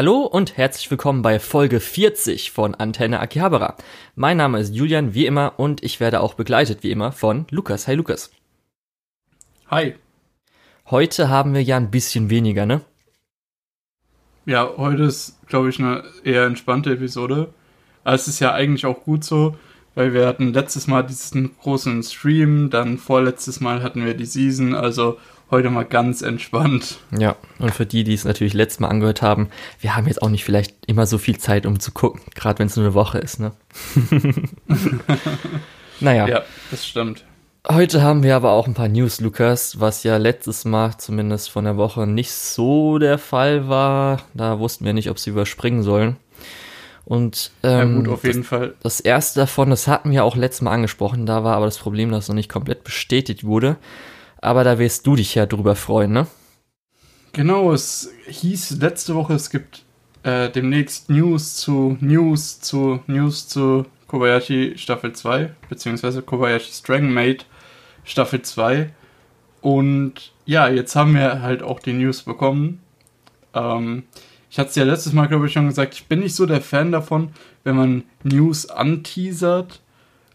Hallo und herzlich willkommen bei Folge 40 von Antenne Akihabara. Mein Name ist Julian, wie immer, und ich werde auch begleitet, wie immer, von Lukas. Hi Lukas. Hi. Heute haben wir ja ein bisschen weniger, ne? Ja, heute ist, glaube ich, eine eher entspannte Episode. Aber es ist ja eigentlich auch gut so, weil wir hatten letztes Mal diesen großen Stream, dann vorletztes Mal hatten wir die Season, also heute mal ganz entspannt. Ja, und für die, die es natürlich letztes Mal angehört haben, wir haben jetzt auch nicht vielleicht immer so viel Zeit, um zu gucken, gerade wenn es nur eine Woche ist, ne? naja. Ja, das stimmt. Heute haben wir aber auch ein paar News, Lukas, was ja letztes Mal zumindest von der Woche nicht so der Fall war. Da wussten wir nicht, ob sie überspringen sollen. Und ähm, ja, gut, auf jeden das, Fall. das erste davon, das hatten wir auch letztes Mal angesprochen, da war aber das Problem, dass es noch nicht komplett bestätigt wurde. Aber da wirst du dich ja drüber freuen, ne? Genau, es hieß letzte Woche, es gibt äh, demnächst News zu News zu News zu Kobayashi Staffel 2, beziehungsweise Kobayashi Dragon Maid Staffel 2. Und ja, jetzt haben wir halt auch die News bekommen. Ähm, ich hatte es ja letztes Mal, glaube ich, schon gesagt, ich bin nicht so der Fan davon, wenn man News anteasert,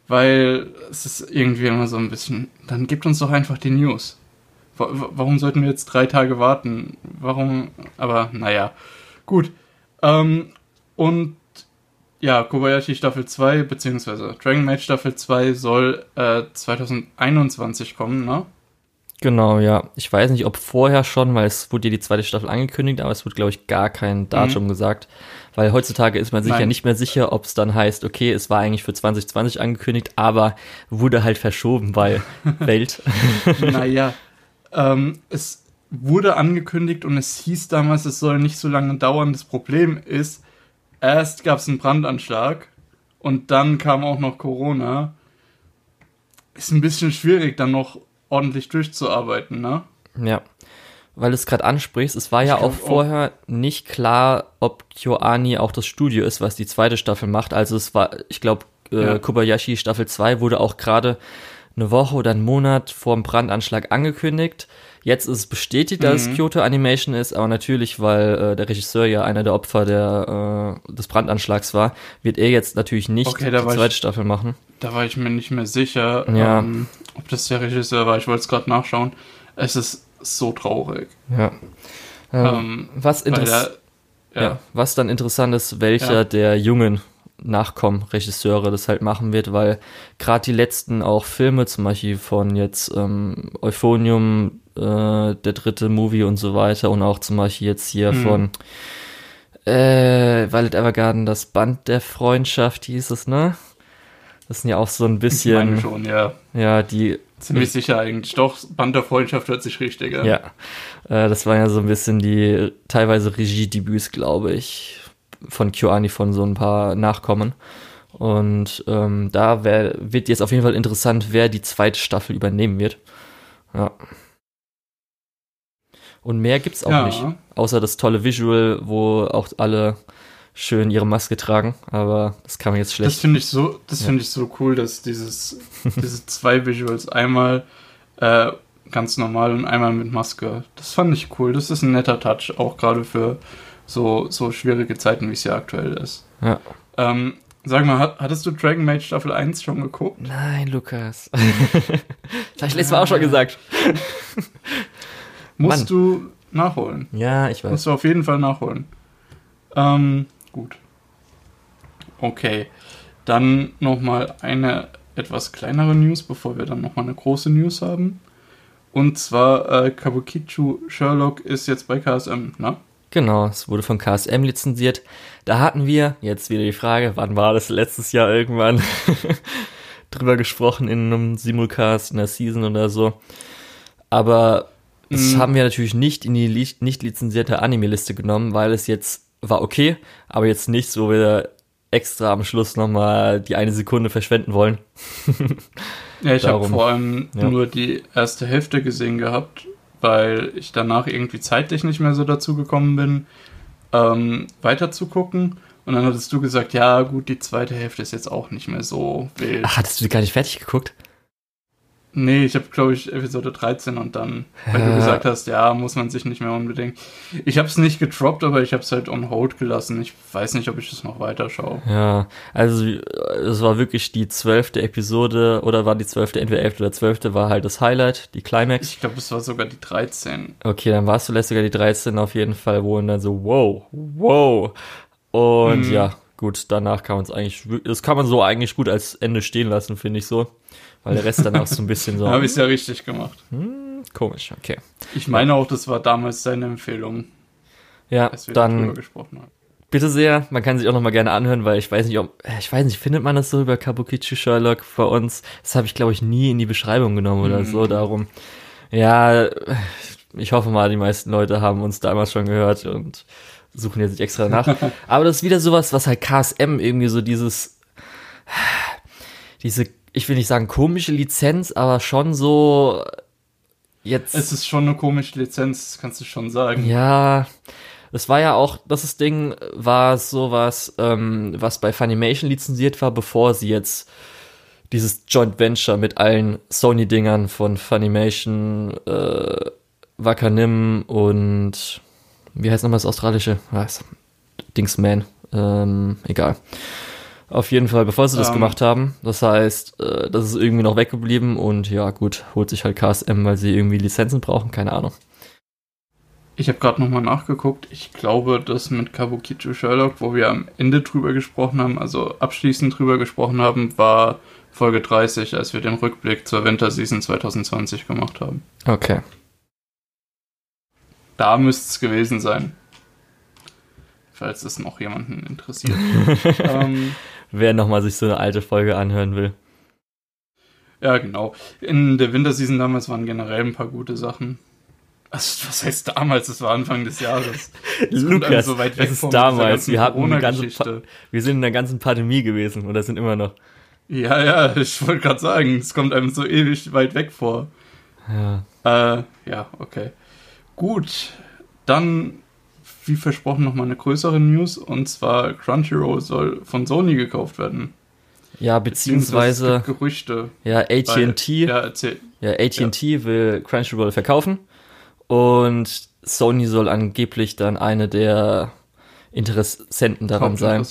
weil es ist irgendwie immer so ein bisschen, dann gibt uns doch einfach die News. Warum sollten wir jetzt drei Tage warten? Warum? Aber naja, gut. Ähm, und ja, Kobayashi Staffel 2, beziehungsweise Dragon Maid Staffel 2 soll äh, 2021 kommen, ne? Genau, ja. Ich weiß nicht, ob vorher schon, weil es wurde ja die zweite Staffel angekündigt, aber es wurde, glaube ich, gar kein Datum mhm. gesagt. Weil heutzutage ist man sich Nein. ja nicht mehr sicher, ob es dann heißt, okay, es war eigentlich für 2020 angekündigt, aber wurde halt verschoben, weil Welt. naja, ähm, es wurde angekündigt und es hieß damals, es soll nicht so lange dauern. Das Problem ist, erst gab es einen Brandanschlag und dann kam auch noch Corona. Ist ein bisschen schwierig, dann noch ordentlich durchzuarbeiten, ne? Ja. Weil du es gerade ansprichst, es war ja auch vorher auch. nicht klar, ob KyoAni auch das Studio ist, was die zweite Staffel macht. Also es war, ich glaube, äh, ja. Kobayashi Staffel 2 wurde auch gerade eine Woche oder einen Monat vor dem Brandanschlag angekündigt. Jetzt ist es bestätigt, dass mhm. es Kyoto Animation ist, aber natürlich, weil äh, der Regisseur ja einer der Opfer der, äh, des Brandanschlags war, wird er jetzt natürlich nicht okay, die zweite ich, Staffel machen. Da war ich mir nicht mehr sicher, ja. ähm, ob das der Regisseur war. Ich wollte es gerade nachschauen. Es ist so traurig. Ja. Ähm, ähm was, interess ja. ja. was dann interessant ist, welcher der jungen Nachkommen-Regisseure das halt machen wird, weil gerade die letzten auch Filme, zum Beispiel von jetzt ähm, Euphonium, äh, der dritte Movie und so weiter und auch zum Beispiel jetzt hier mhm. von äh, Violet Evergarden, das Band der Freundschaft hieß es, ne? Das sind ja auch so ein bisschen. Schon, ja. Ja, die. Ziemlich sicher eigentlich. Doch, Band der Freundschaft hört sich richtig an. Ja. Äh, das waren ja so ein bisschen die teilweise Regiedebüts, glaube ich von QAni von so ein paar Nachkommen. Und ähm, da wär, wird jetzt auf jeden Fall interessant, wer die zweite Staffel übernehmen wird. Ja. Und mehr gibt's auch ja. nicht. Außer das tolle Visual, wo auch alle schön ihre Maske tragen, aber das kann man jetzt schlecht. Das finde ich so, das ja. finde ich so cool, dass dieses, diese zwei Visuals einmal äh, ganz normal und einmal mit Maske. Das fand ich cool. Das ist ein netter Touch, auch gerade für so, so schwierige Zeiten, wie es ja aktuell ist. Ja. Ähm, sag mal, hattest du Dragon Maid Staffel 1 schon geguckt? Nein, Lukas. das habe ich letztes Mal auch schon gesagt. Musst Mann. du nachholen. Ja, ich weiß. Musst du auf jeden Fall nachholen. Ähm, gut. Okay. Dann nochmal eine etwas kleinere News, bevor wir dann nochmal eine große News haben. Und zwar äh, Kabukicho Sherlock ist jetzt bei KSM, ne? Genau, es wurde von KSM lizenziert. Da hatten wir, jetzt wieder die Frage, wann war das letztes Jahr irgendwann, drüber gesprochen in einem Simulcast, in der Season oder so. Aber das mhm. haben wir natürlich nicht in die nicht lizenzierte Anime-Liste genommen, weil es jetzt war okay, aber jetzt nichts, wo wir extra am Schluss nochmal die eine Sekunde verschwenden wollen. ja, ich habe vor allem ja. nur die erste Hälfte gesehen gehabt weil ich danach irgendwie zeitlich nicht mehr so dazu gekommen bin, ähm, weiter zu gucken. Und dann hattest du gesagt, ja gut, die zweite Hälfte ist jetzt auch nicht mehr so wild. Ach, hattest du die gar nicht fertig geguckt? Nee, ich habe, glaube ich, Episode 13 und dann, weil ja. du gesagt hast, ja, muss man sich nicht mehr unbedingt. Ich habe es nicht getroppt, aber ich habe es halt on hold gelassen. Ich weiß nicht, ob ich das noch weiter schaue. Ja, also es war wirklich die zwölfte Episode oder war die zwölfte, entweder elfte oder zwölfte, war halt das Highlight, die Climax. Ich glaube, es war sogar die 13. Okay, dann war es vielleicht sogar die 13 auf jeden Fall, wo und dann so, wow, wow. Und hm. ja, gut, danach kann man es eigentlich, das kann man so eigentlich gut als Ende stehen lassen, finde ich so weil der Rest dann auch so ein bisschen so. Habe ich ja richtig gemacht. Hm, komisch, okay. Ich meine auch, das war damals seine Empfehlung. Ja, dann bitte sehr, man kann sich auch noch mal gerne anhören, weil ich weiß nicht, ob äh, ich weiß nicht, findet man das so über Kabukichi Sherlock bei uns? Das habe ich glaube ich nie in die Beschreibung genommen oder hm. so, darum. Ja, ich hoffe mal, die meisten Leute haben uns damals schon gehört und suchen jetzt nicht extra nach. Aber das ist wieder sowas, was halt KSM irgendwie so dieses diese ich will nicht sagen komische Lizenz, aber schon so jetzt. Es ist schon eine komische Lizenz, kannst du schon sagen. Ja, das war ja auch, das ist Ding war sowas, ähm, was bei Funimation lizenziert war, bevor sie jetzt dieses Joint Venture mit allen Sony-Dingern von Funimation, äh, Wakanim und wie heißt nochmal das australische? Was? Dingsman, ähm, egal. Auf jeden Fall, bevor sie das ähm, gemacht haben. Das heißt, äh, das ist irgendwie noch weggeblieben und ja, gut, holt sich halt KSM, weil sie irgendwie Lizenzen brauchen, keine Ahnung. Ich habe gerade nochmal nachgeguckt. Ich glaube, das mit Kabukicho Sherlock, wo wir am Ende drüber gesprochen haben, also abschließend drüber gesprochen haben, war Folge 30, als wir den Rückblick zur Winterseason 2020 gemacht haben. Okay. Da müsste es gewesen sein. Falls es noch jemanden interessiert. ähm, wer nochmal sich so eine alte Folge anhören will. Ja, genau. In der Winterseason damals waren generell ein paar gute Sachen. Also, was heißt damals? Das war Anfang des Jahres. Das Lukas, so weit weg das ist damals. Wir, hatten eine ganze wir sind in der ganzen Pandemie gewesen oder sind immer noch. Ja, ja, ich wollte gerade sagen, es kommt einem so ewig weit weg vor. Ja. Äh, ja, okay. Gut, dann wie versprochen nochmal eine größere News und zwar Crunchyroll soll von Sony gekauft werden. Ja, beziehungsweise, beziehungsweise Gerüchte. Ja, AT&T. Ja, ja AT&T ja. will Crunchyroll verkaufen und Sony soll angeblich dann eine der Interessenten daran sein.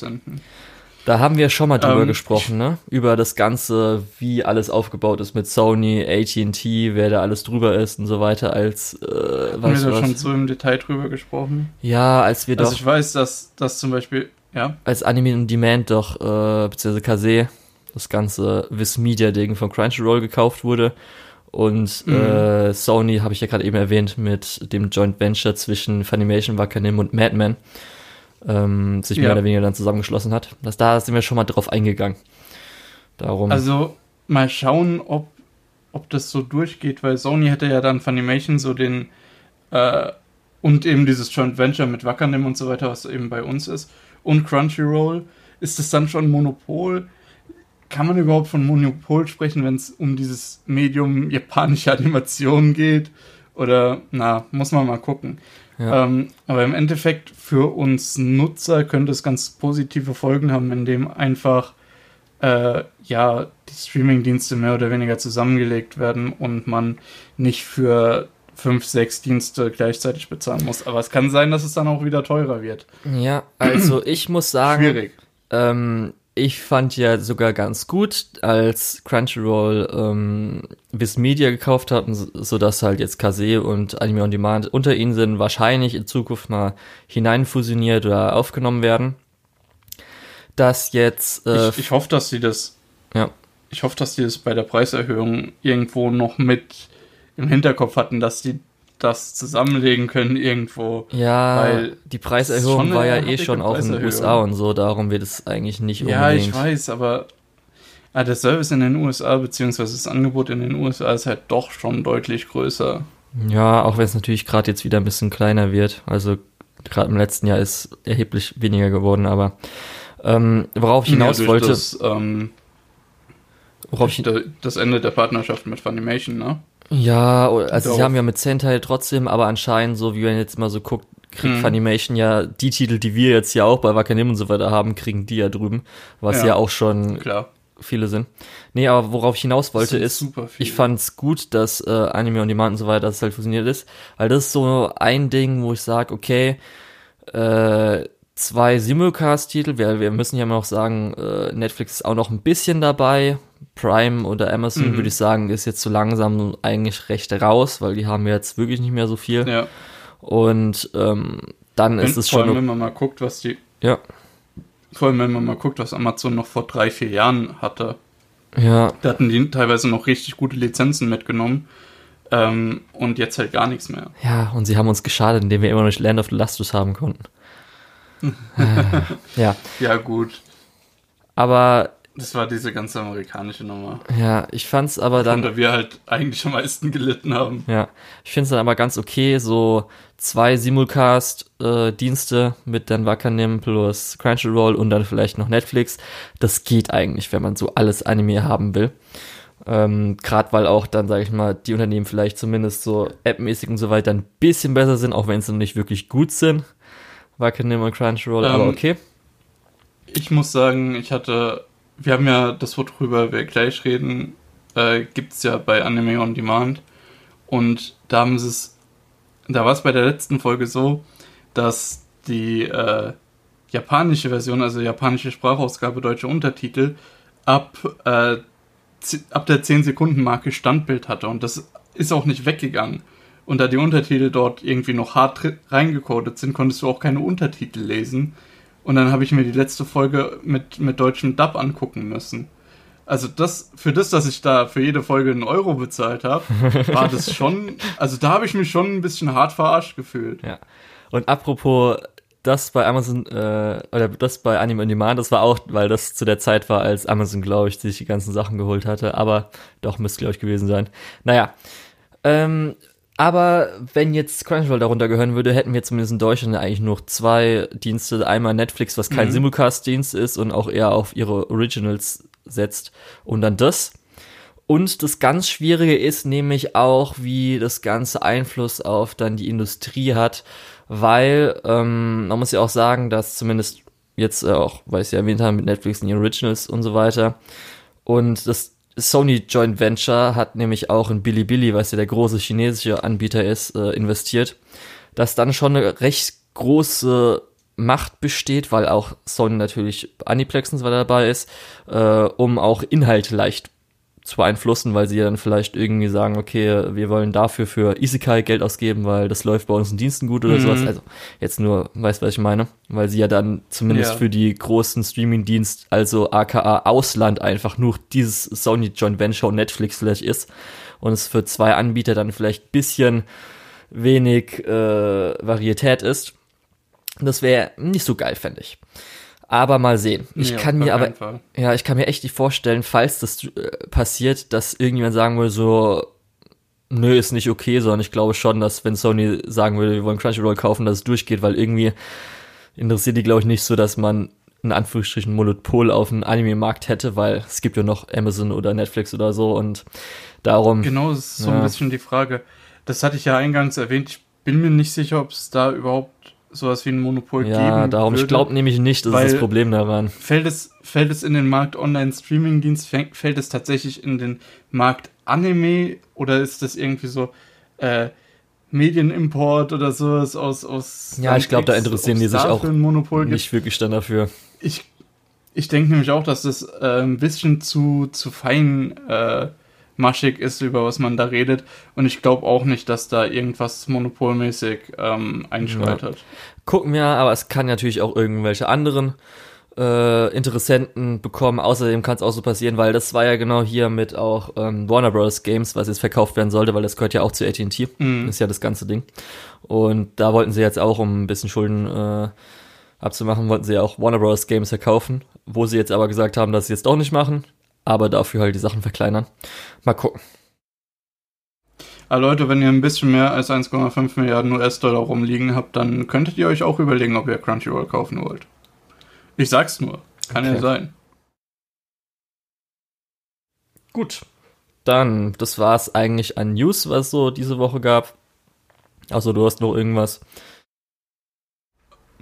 Da haben wir schon mal drüber ähm, gesprochen, ne? Über das Ganze, wie alles aufgebaut ist mit Sony, AT&T, wer da alles drüber ist und so weiter, als, äh, Haben wir da schon so im Detail drüber gesprochen? Ja, als wir also doch... Also ich weiß, dass, dass zum Beispiel, ja? Als Anime on Demand doch, äh, beziehungsweise Kase, das ganze Viz Media Ding von Crunchyroll gekauft wurde und mhm. äh, Sony, habe ich ja gerade eben erwähnt, mit dem Joint Venture zwischen Funimation, Wakanim und Madman ähm, sich mehr oder weniger dann zusammengeschlossen hat. Das, da sind wir schon mal drauf eingegangen. Darum. Also mal schauen, ob, ob das so durchgeht, weil Sony hätte ja dann Funimation so den äh, und eben dieses Joint Venture mit Wakanim und so weiter, was eben bei uns ist, und Crunchyroll. Ist es dann schon Monopol? Kann man überhaupt von Monopol sprechen, wenn es um dieses Medium japanische Animation geht? Oder, na, muss man mal gucken. Ja. Ähm, aber im Endeffekt für uns Nutzer könnte es ganz positive Folgen haben, indem einfach äh, ja die Streaming-Dienste mehr oder weniger zusammengelegt werden und man nicht für fünf, sechs Dienste gleichzeitig bezahlen muss. Aber es kann sein, dass es dann auch wieder teurer wird. Ja, also ich muss sagen, Schwierig. Ähm, ich fand ja sogar ganz gut, als Crunchyroll ähm, Viz Media gekauft hat, so dass halt jetzt Kase und Anime on Demand unter ihnen sind, wahrscheinlich in Zukunft mal hineinfusioniert oder aufgenommen werden. Dass jetzt. Äh, ich, ich hoffe, dass sie das. Ja. Ich hoffe, dass sie das bei der Preiserhöhung irgendwo noch mit im Hinterkopf hatten, dass die das zusammenlegen können irgendwo. Ja, weil die Preiserhöhung war ja eh schon auch in den USA und so, darum wird es eigentlich nicht unbedingt. Ja, ich weiß, aber ah, der Service in den USA beziehungsweise das Angebot in den USA ist halt doch schon deutlich größer. Ja, auch wenn es natürlich gerade jetzt wieder ein bisschen kleiner wird. Also gerade im letzten Jahr ist erheblich weniger geworden, aber ähm, worauf ich hinaus ja, wollte. Das, ähm, worauf ich, das Ende der Partnerschaft mit Funimation, ne? Ja, also Doch. sie haben ja mit Sentai trotzdem, aber anscheinend, so wie man jetzt mal so guckt, kriegt mhm. Funimation ja die Titel, die wir jetzt ja auch bei Wakanim und so weiter haben, kriegen die ja drüben. Was ja, ja auch schon klar. viele sind. Nee, aber worauf ich hinaus wollte ist, ich fand's gut, dass äh, Anime on Demand und so weiter, dass es halt fusioniert ist, weil das ist so ein Ding, wo ich sage, okay, äh, zwei Simulcast-Titel, wir, wir müssen ja immer noch sagen, äh, Netflix ist auch noch ein bisschen dabei, Prime oder Amazon, mhm. würde ich sagen, ist jetzt so langsam eigentlich recht raus, weil die haben jetzt wirklich nicht mehr so viel. Ja. Und ähm, dann wenn, ist es schon. Vor allem, wenn man mal guckt, was die. Ja. Vor allem, wenn man mal guckt, was Amazon noch vor drei, vier Jahren hatte. Ja. Da hatten die teilweise noch richtig gute Lizenzen mitgenommen. Ähm, und jetzt halt gar nichts mehr. Ja, und sie haben uns geschadet, indem wir immer noch nicht Land of the Lustus haben konnten. äh, ja. Ja, gut. Aber das war diese ganze amerikanische Nummer. Ja, ich fand's aber dann. Worunter wir halt eigentlich am meisten gelitten haben. Ja, ich find's dann aber ganz okay, so zwei Simulcast-Dienste äh, mit dann Wakanim plus Crunchyroll und dann vielleicht noch Netflix. Das geht eigentlich, wenn man so alles Anime haben will. Ähm, Gerade weil auch dann, sage ich mal, die Unternehmen vielleicht zumindest so appmäßig und so weiter ein bisschen besser sind, auch wenn sie noch nicht wirklich gut sind. Wakanim und Crunchyroll, ähm, aber okay. Ich muss sagen, ich hatte wir haben ja das, worüber wir gleich reden, äh, gibt es ja bei Anime on Demand. Und da haben sie es, da war es bei der letzten Folge so, dass die äh, japanische Version, also japanische Sprachausgabe, deutsche Untertitel, ab, äh, ab der 10-Sekunden-Marke Standbild hatte. Und das ist auch nicht weggegangen. Und da die Untertitel dort irgendwie noch hart reingecodet sind, konntest du auch keine Untertitel lesen. Und dann habe ich mir die letzte Folge mit, mit deutschem Dub angucken müssen. Also das, für das, dass ich da für jede Folge einen Euro bezahlt habe, war das schon, also da habe ich mich schon ein bisschen hart verarscht gefühlt. Ja. Und apropos das bei Amazon, äh, oder das bei Anime on Demand, das war auch, weil das zu der Zeit war, als Amazon, glaube ich, sich die ganzen Sachen geholt hatte, aber doch müsste, glaube ich, gewesen sein. Naja, ähm, aber wenn jetzt Crunchyroll darunter gehören würde, hätten wir zumindest in Deutschland eigentlich nur zwei Dienste. Einmal Netflix, was kein mhm. Simulcast-Dienst ist und auch eher auf ihre Originals setzt. Und dann das. Und das ganz Schwierige ist nämlich auch, wie das Ganze Einfluss auf dann die Industrie hat, weil ähm, man muss ja auch sagen, dass zumindest jetzt auch, weil ich es ja erwähnt habe, mit Netflix und die Originals und so weiter. Und das Sony Joint Venture hat nämlich auch in Bilibili, was ja der große chinesische Anbieter ist, äh, investiert, dass dann schon eine recht große Macht besteht, weil auch Sony natürlich Aniplex und so weiter dabei ist, äh, um auch Inhalte leicht zu beeinflussen, weil sie dann vielleicht irgendwie sagen, okay, wir wollen dafür für Isekai Geld ausgeben, weil das läuft bei uns in Diensten gut oder mhm. sowas. Also jetzt nur, weißt was ich meine? Weil sie ja dann zumindest ja. für die großen Streaming-Dienst, also aka Ausland einfach nur dieses Sony Joint Venture und Netflix vielleicht ist und es für zwei Anbieter dann vielleicht bisschen wenig äh, Varietät ist. Das wäre nicht so geil, fände ich. Aber mal sehen. Ich nee, kann mir aber, Fall. ja, ich kann mir echt nicht vorstellen, falls das äh, passiert, dass irgendjemand sagen würde, so, nö, ist nicht okay, sondern ich glaube schon, dass wenn Sony sagen würde, wir wollen Crunchyroll kaufen, dass es durchgeht, weil irgendwie interessiert die, glaube ich, nicht so, dass man in Anführungsstrichen Monopol auf dem Anime-Markt hätte, weil es gibt ja noch Amazon oder Netflix oder so und darum. Genau, das ist so ja. ein bisschen die Frage. Das hatte ich ja eingangs erwähnt. Ich bin mir nicht sicher, ob es da überhaupt sowas wie ein Monopol ja, geben Ja, darum, würde, ich glaube nämlich nicht, das ist das Problem daran. Fällt es, fällt es in den Markt Online-Streaming-Dienst, fällt es tatsächlich in den Markt Anime oder ist das irgendwie so äh, Medienimport oder sowas aus, aus Ja, ich glaube, da interessieren die sich auch nicht wirklich dann dafür. Ich, ich denke nämlich auch, dass das äh, ein bisschen zu, zu fein äh, maschig ist, über was man da redet. Und ich glaube auch nicht, dass da irgendwas monopolmäßig ähm, einschreitet. Ja. Gucken wir, aber es kann natürlich auch irgendwelche anderen äh, Interessenten bekommen. Außerdem kann es auch so passieren, weil das war ja genau hier mit auch ähm, Warner Bros. Games, was jetzt verkauft werden sollte, weil das gehört ja auch zu AT&T. Mhm. Ist ja das ganze Ding. Und da wollten sie jetzt auch, um ein bisschen Schulden äh, abzumachen, wollten sie ja auch Warner Bros. Games verkaufen, wo sie jetzt aber gesagt haben, dass sie jetzt doch nicht machen aber dafür halt die Sachen verkleinern. Mal gucken. Aber Leute, wenn ihr ein bisschen mehr als 1,5 Milliarden US-Dollar rumliegen habt, dann könntet ihr euch auch überlegen, ob ihr Crunchyroll kaufen wollt. Ich sag's nur. Kann okay. ja sein. Gut. Dann, das war's eigentlich an News, was so diese Woche gab. Also du hast noch irgendwas.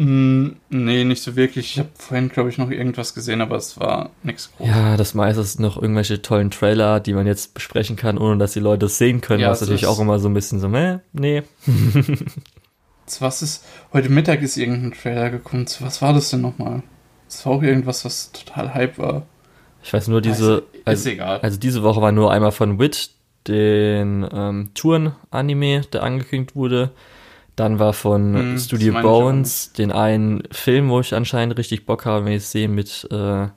Mm, nee, nicht so wirklich. Ich habe vorhin, glaube ich, noch irgendwas gesehen, aber es war nichts Großes. Ja, das meiste ist noch irgendwelche tollen Trailer, die man jetzt besprechen kann, ohne dass die Leute es sehen können. Ja, was natürlich auch immer so ein bisschen so, meh, nee. was ist, heute Mittag ist irgendein Trailer gekommen. Was war das denn nochmal? Das war auch irgendwas, was total Hype war. Ich weiß nur, diese. Also, also, egal. Also diese Woche war nur einmal von Wit, den ähm, Touren-Anime, der angekündigt wurde. Dann war von hm, Studio Bones den einen Film, wo ich anscheinend richtig Bock habe, wenn ich es sehe, mit äh,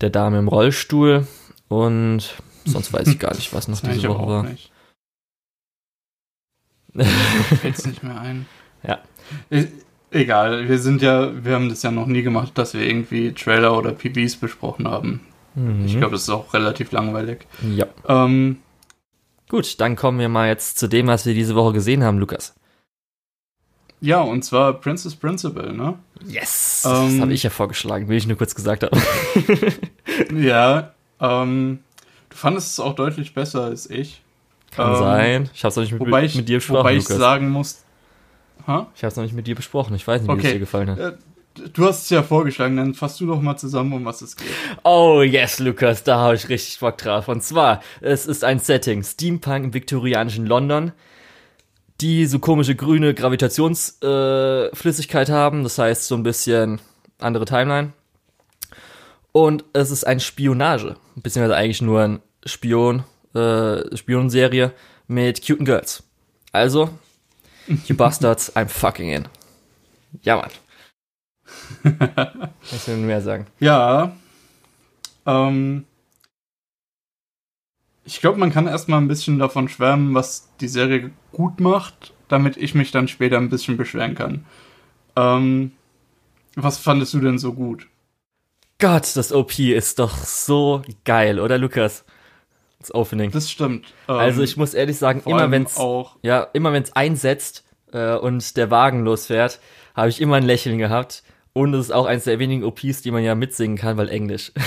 der Dame im Rollstuhl. Und sonst weiß ich gar nicht, was noch diese Woche war. Nicht. Fällt nicht mehr ein. Ja. E egal, wir sind ja, wir haben das ja noch nie gemacht, dass wir irgendwie Trailer oder PBs besprochen haben. Mhm. Ich glaube, das ist auch relativ langweilig. Ja. Ähm, Gut, dann kommen wir mal jetzt zu dem, was wir diese Woche gesehen haben, Lukas. Ja, und zwar Princess Principal, ne? Yes! Ähm, das habe ich ja vorgeschlagen, wie ich nur kurz gesagt habe. ja, ähm, du fandest es auch deutlich besser als ich. Kann ähm, sein. Ich habe es noch nicht mit, wobei ich, mit dir besprochen. Wobei ich Lukas. sagen muss. Ha? Ich habe es noch nicht mit dir besprochen. Ich weiß nicht, okay. wie es dir gefallen hat. Äh, du hast es ja vorgeschlagen, dann fasst du doch mal zusammen, um was es geht. Oh yes, Lukas, da habe ich richtig Bock drauf. Und zwar, es ist ein Setting, Steampunk im viktorianischen London die so komische grüne Gravitationsflüssigkeit äh, haben. Das heißt, so ein bisschen andere Timeline. Und es ist ein Spionage. Beziehungsweise eigentlich nur ein Spion, äh, Spionenserie mit cuten Girls. Also, you bastards, I'm fucking in. Ja, Mann. Was will mehr sagen? Ja. Ähm, ich glaube, man kann erstmal ein bisschen davon schwärmen, was die Serie gut macht, damit ich mich dann später ein bisschen beschweren kann. Ähm, was fandest du denn so gut? Gott, das OP ist doch so geil, oder Lukas? Das Opening. Das stimmt. Ähm, also ich muss ehrlich sagen, immer wenn es ja immer einsetzt äh, und der Wagen losfährt, habe ich immer ein Lächeln gehabt. Und es ist auch eines der wenigen OPs, die man ja mitsingen kann, weil Englisch.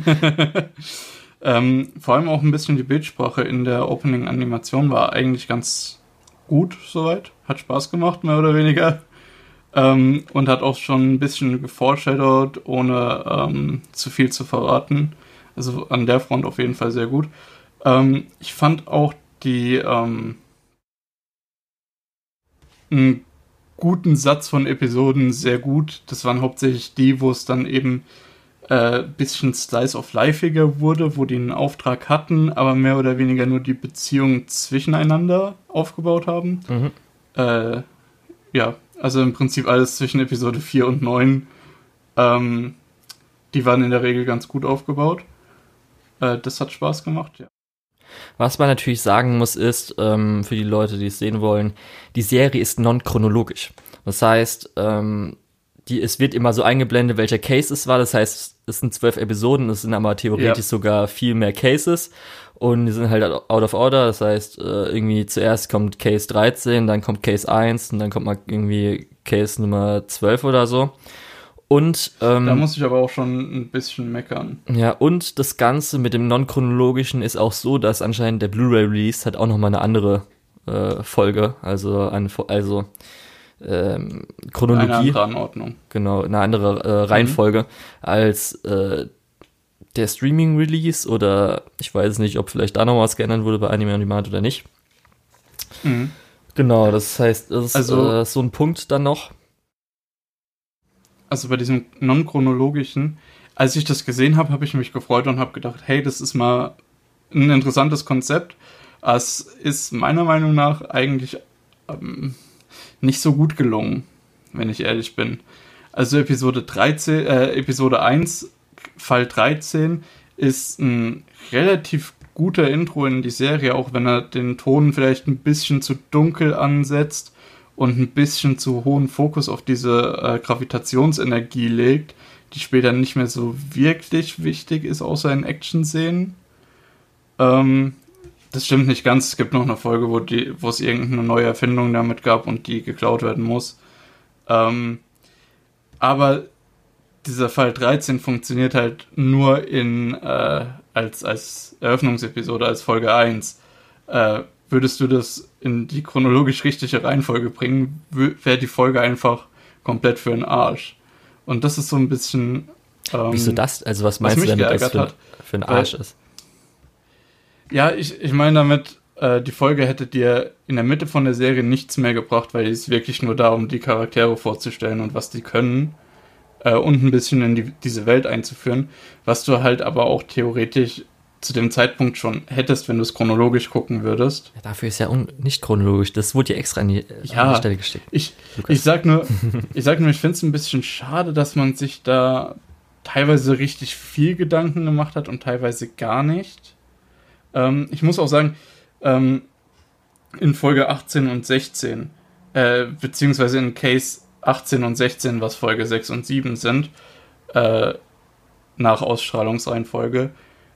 Ähm, vor allem auch ein bisschen die Bildsprache in der Opening-Animation war eigentlich ganz gut soweit. Hat Spaß gemacht, mehr oder weniger. Ähm, und hat auch schon ein bisschen geforeshadowed, ohne ähm, zu viel zu verraten. Also an der Front auf jeden Fall sehr gut. Ähm, ich fand auch die ähm, einen guten Satz von Episoden sehr gut. Das waren hauptsächlich die, wo es dann eben äh, bisschen Slice of Lifeiger wurde, wo die einen Auftrag hatten, aber mehr oder weniger nur die Beziehung zwischeneinander aufgebaut haben. Mhm. Äh, ja, also im Prinzip alles zwischen Episode 4 und 9. Ähm, die waren in der Regel ganz gut aufgebaut. Äh, das hat Spaß gemacht, ja. Was man natürlich sagen muss, ist, ähm, für die Leute, die es sehen wollen, die Serie ist non-chronologisch. Das heißt, ähm, die, es wird immer so eingeblendet, welcher Case es war. Das heißt, es sind zwölf Episoden, es sind aber theoretisch ja. sogar viel mehr Cases. Und die sind halt out of order. Das heißt, äh, irgendwie zuerst kommt Case 13, dann kommt Case 1 und dann kommt mal irgendwie Case Nummer 12 oder so. Und ähm, da muss ich aber auch schon ein bisschen meckern. Ja, und das Ganze mit dem non-chronologischen ist auch so, dass anscheinend der Blu-ray-Release hat auch nochmal eine andere äh, Folge. Also, eine, also ähm, Chronologie. Eine andere Anordnung. Genau, eine andere äh, Reihenfolge mhm. als äh, der Streaming-Release oder ich weiß nicht, ob vielleicht da noch was geändert wurde bei Anime on Demand oder nicht. Mhm. Genau, das heißt, das ist also, äh, so ein Punkt dann noch. Also bei diesem non-chronologischen, als ich das gesehen habe, habe ich mich gefreut und habe gedacht, hey, das ist mal ein interessantes Konzept. Es ist meiner Meinung nach eigentlich ähm, nicht so gut gelungen, wenn ich ehrlich bin. Also Episode 13, äh, Episode 1, Fall 13 ist ein relativ guter Intro in die Serie, auch wenn er den Ton vielleicht ein bisschen zu dunkel ansetzt und ein bisschen zu hohen Fokus auf diese äh, Gravitationsenergie legt, die später nicht mehr so wirklich wichtig ist, außer in Action-Szenen. Ähm, das stimmt nicht ganz. Es gibt noch eine Folge, wo, die, wo es irgendeine neue Erfindung damit gab und die geklaut werden muss. Ähm, aber dieser Fall 13 funktioniert halt nur in äh, als, als Eröffnungsepisode, als Folge 1. Äh, würdest du das in die chronologisch richtige Reihenfolge bringen, wäre die Folge einfach komplett für den Arsch. Und das ist so ein bisschen. Ähm, Wieso das? Also, was meinst was du damit, dass für, für einen Arsch ist? Ja, ich, ich meine damit, äh, die Folge hätte dir in der Mitte von der Serie nichts mehr gebracht, weil es wirklich nur darum, die Charaktere vorzustellen und was die können äh, und ein bisschen in die, diese Welt einzuführen, was du halt aber auch theoretisch zu dem Zeitpunkt schon hättest, wenn du es chronologisch gucken würdest. Ja, dafür ist ja nicht chronologisch. Das wurde ja extra an die, äh, ja, an die Stelle gesteckt. Ich, ich sag nur, ich sag nur, ich finde es ein bisschen schade, dass man sich da teilweise richtig viel Gedanken gemacht hat und teilweise gar nicht. Ähm, ich muss auch sagen, ähm, in Folge 18 und 16, äh, beziehungsweise in Case 18 und 16, was Folge 6 und 7 sind, äh, nach Ausstrahlungsreihenfolge,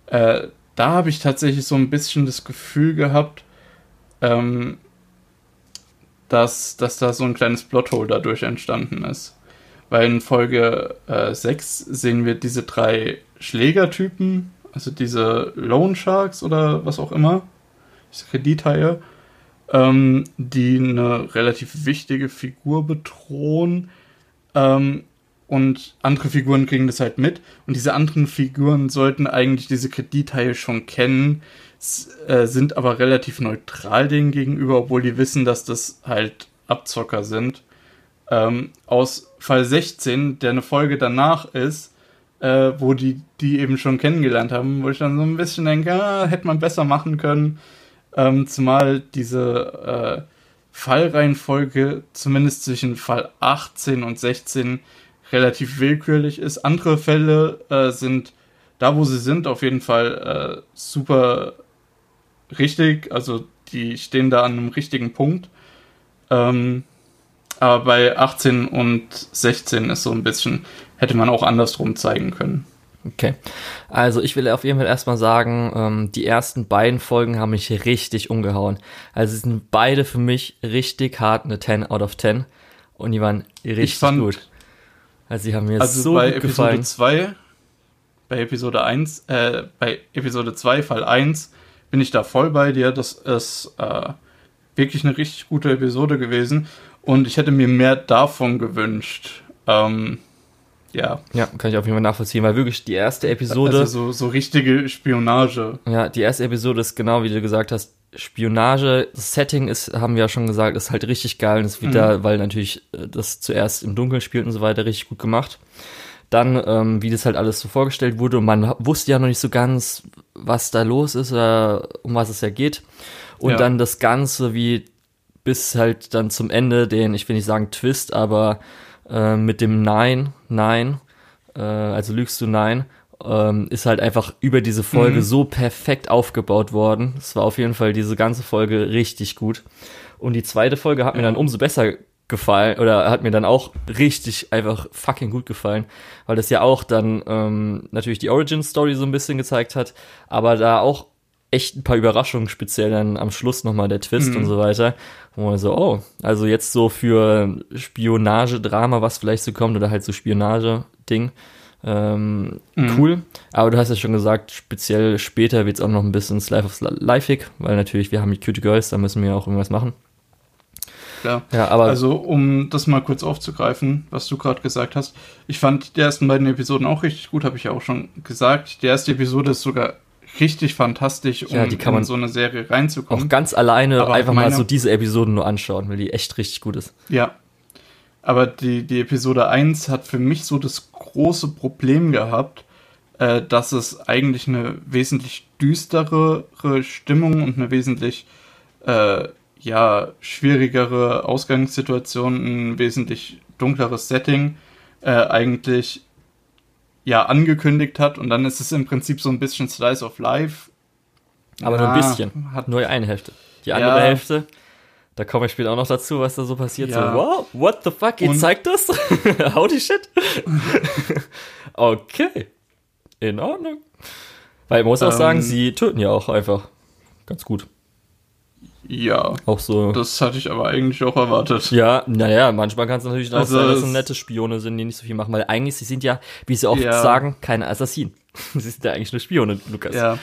äh, da habe ich tatsächlich so ein bisschen das Gefühl gehabt, ähm, dass, dass da so ein kleines Plothole dadurch entstanden ist. Weil in Folge äh, 6 sehen wir diese drei Schlägertypen, also diese Loan Sharks oder was auch immer, diese Kredithaie, ähm, die eine relativ wichtige Figur bedrohen. Ähm, und andere Figuren kriegen das halt mit. Und diese anderen Figuren sollten eigentlich diese Kredithaie schon kennen, äh, sind aber relativ neutral denen gegenüber, obwohl die wissen, dass das halt Abzocker sind. Ähm, aus Fall 16, der eine Folge danach ist, äh, wo die die eben schon kennengelernt haben, wo ich dann so ein bisschen denke, ah, hätte man besser machen können. Ähm, zumal diese äh, Fallreihenfolge zumindest zwischen Fall 18 und 16 relativ willkürlich ist. Andere Fälle äh, sind da, wo sie sind, auf jeden Fall äh, super richtig. Also die stehen da an einem richtigen Punkt. Ähm, aber bei 18 und 16 ist so ein bisschen, hätte man auch andersrum zeigen können. Okay. Also ich will auf jeden Fall erstmal sagen, ähm, die ersten beiden Folgen haben mich richtig umgehauen. Also sie sind beide für mich richtig hart eine 10 out of 10. Und die waren richtig fand, gut. Also sie haben mir also so bei gut Episode gefallen. 2, bei Episode 1, äh, bei Episode 2, Fall 1, bin ich da voll bei dir. Das ist äh, wirklich eine richtig gute Episode gewesen. Und ich hätte mir mehr davon gewünscht. Ähm, ja. Ja, kann ich auf jeden Fall nachvollziehen, weil wirklich die erste Episode. Also so, so richtige Spionage. Ja, die erste Episode ist genau, wie du gesagt hast, Spionage. Das Setting ist, haben wir ja schon gesagt, ist halt richtig geil. Und es wird mhm. weil natürlich äh, das zuerst im Dunkeln spielt und so weiter, richtig gut gemacht. Dann, ähm, wie das halt alles so vorgestellt wurde und man wusste ja noch nicht so ganz, was da los ist oder um was es ja geht. Und ja. dann das Ganze, wie bis halt dann zum Ende den, ich will nicht sagen Twist, aber äh, mit dem Nein, Nein, äh, also lügst du Nein, ähm, ist halt einfach über diese Folge mhm. so perfekt aufgebaut worden. Es war auf jeden Fall diese ganze Folge richtig gut. Und die zweite Folge hat mir dann umso besser gefallen oder hat mir dann auch richtig einfach fucking gut gefallen, weil das ja auch dann ähm, natürlich die Origin Story so ein bisschen gezeigt hat, aber da auch echt ein paar Überraschungen, speziell dann am Schluss nochmal der Twist mhm. und so weiter, wo man so, oh, also jetzt so für Spionagedrama, was vielleicht so kommt, oder halt so Spionage-Ding, ähm, mhm. cool. Aber du hast ja schon gesagt, speziell später wird es auch noch ein bisschen Slice of Lifeig, weil natürlich wir haben die Cute Girls, da müssen wir auch irgendwas machen. Ja. ja, aber also um das mal kurz aufzugreifen, was du gerade gesagt hast, ich fand die ersten beiden Episoden auch richtig gut, habe ich ja auch schon gesagt. Die erste Episode ist sogar richtig fantastisch, um ja, die kann man in so eine Serie reinzukommen. Auch ganz alleine aber einfach mal so diese Episoden nur anschauen, weil die echt richtig gut ist. Ja. Aber die, die Episode 1 hat für mich so das große Problem gehabt, äh, dass es eigentlich eine wesentlich düsterere Stimmung und eine wesentlich äh, ja, schwierigere Ausgangssituation, ein wesentlich dunkleres Setting äh, eigentlich ja angekündigt hat und dann ist es im Prinzip so ein bisschen Slice of Life. Aber ja, nur ein bisschen. Hat nur eine Hälfte. Die andere ja. Hälfte, da komme ich später auch noch dazu, was da so passiert. Ja. So, wow, what the fuck? Ihr und zeigt das? Howdy shit. okay. In Ordnung. Weil ich muss auch ähm, sagen, sie töten ja auch einfach ganz gut. Ja. Auch so. Das hatte ich aber eigentlich auch erwartet. Ja, naja, manchmal kann es natürlich auch also sein, dass es nette Spione sind, die nicht so viel machen, weil eigentlich, sie sind ja, wie sie oft ja. sagen, keine Assassinen. sie sind ja eigentlich nur Spione, Lukas. Ja.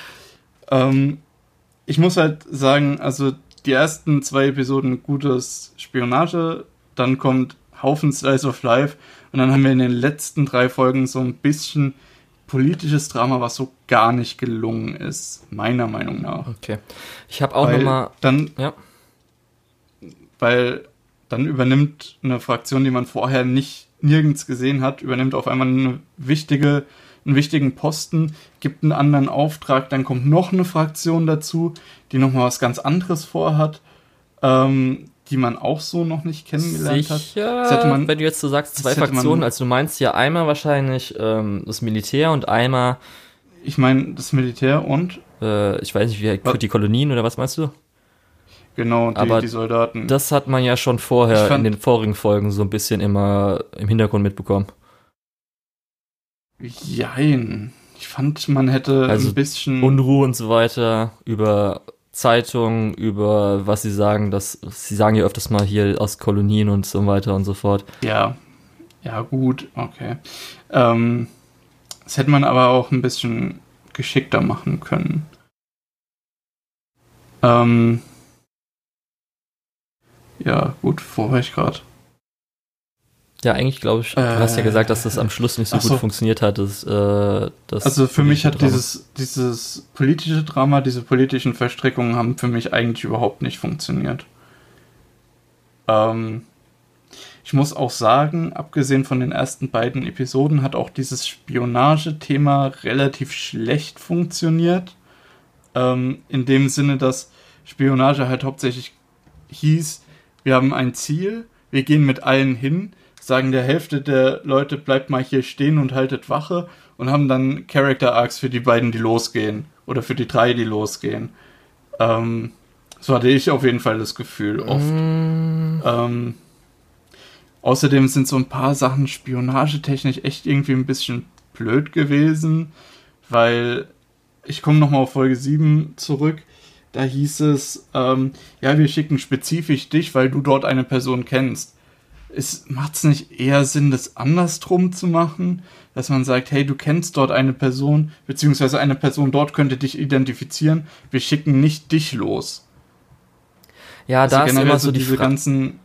Ähm, ich muss halt sagen, also die ersten zwei Episoden gutes Spionage, dann kommt Haufen Slice of Life. Und dann haben wir in den letzten drei Folgen so ein bisschen politisches Drama, was so gar nicht gelungen ist, meiner Meinung nach. Okay. Ich habe auch nochmal. Dann, ja. Weil dann übernimmt eine Fraktion, die man vorher nicht nirgends gesehen hat, übernimmt auf einmal eine wichtige, einen wichtigen Posten, gibt einen anderen Auftrag, dann kommt noch eine Fraktion dazu, die nochmal was ganz anderes vorhat. Ähm, die man auch so noch nicht kennengelernt Sicher, hat. Man, wenn du jetzt so sagst, zwei Fraktionen, also du meinst ja einmal wahrscheinlich ähm, das Militär und einmal. Ich meine das Militär und? Äh, ich weiß nicht, wie was? die Kolonien oder was meinst du? Genau, die, Aber die Soldaten. Das hat man ja schon vorher in den vorigen Folgen so ein bisschen immer im Hintergrund mitbekommen. Jein. Ich fand, man hätte also ein bisschen. Unruhe und so weiter über Zeitungen über was sie sagen, dass sie sagen ja öfters mal hier aus Kolonien und so weiter und so fort. Ja, ja gut, okay. Ähm, das hätte man aber auch ein bisschen geschickter machen können. Ähm, ja, gut, wo war ich gerade? Ja, eigentlich glaube ich, du äh, hast ja gesagt, dass das am Schluss nicht so gut so. funktioniert hat. Dass, äh, das also für mich hat Drama. dieses, dieses politische Drama, diese politischen Verstrickungen haben für mich eigentlich überhaupt nicht funktioniert. Ähm, ich muss auch sagen, abgesehen von den ersten beiden Episoden hat auch dieses Spionage-Thema relativ schlecht funktioniert. Ähm, in dem Sinne, dass Spionage halt hauptsächlich hieß, wir haben ein Ziel, wir gehen mit allen hin, sagen der Hälfte der Leute, bleibt mal hier stehen und haltet Wache und haben dann Character Arcs für die beiden, die losgehen. Oder für die drei, die losgehen. Ähm, so hatte ich auf jeden Fall das Gefühl oft. Mm. Ähm, außerdem sind so ein paar Sachen spionagetechnisch echt irgendwie ein bisschen blöd gewesen, weil ich komme nochmal auf Folge 7 zurück. Da hieß es, ähm, ja, wir schicken spezifisch dich, weil du dort eine Person kennst macht es nicht eher Sinn, das andersrum zu machen? Dass man sagt, hey, du kennst dort eine Person, beziehungsweise eine Person dort könnte dich identifizieren, wir schicken nicht dich los. Ja, also da ist immer so die diese Fra ganzen,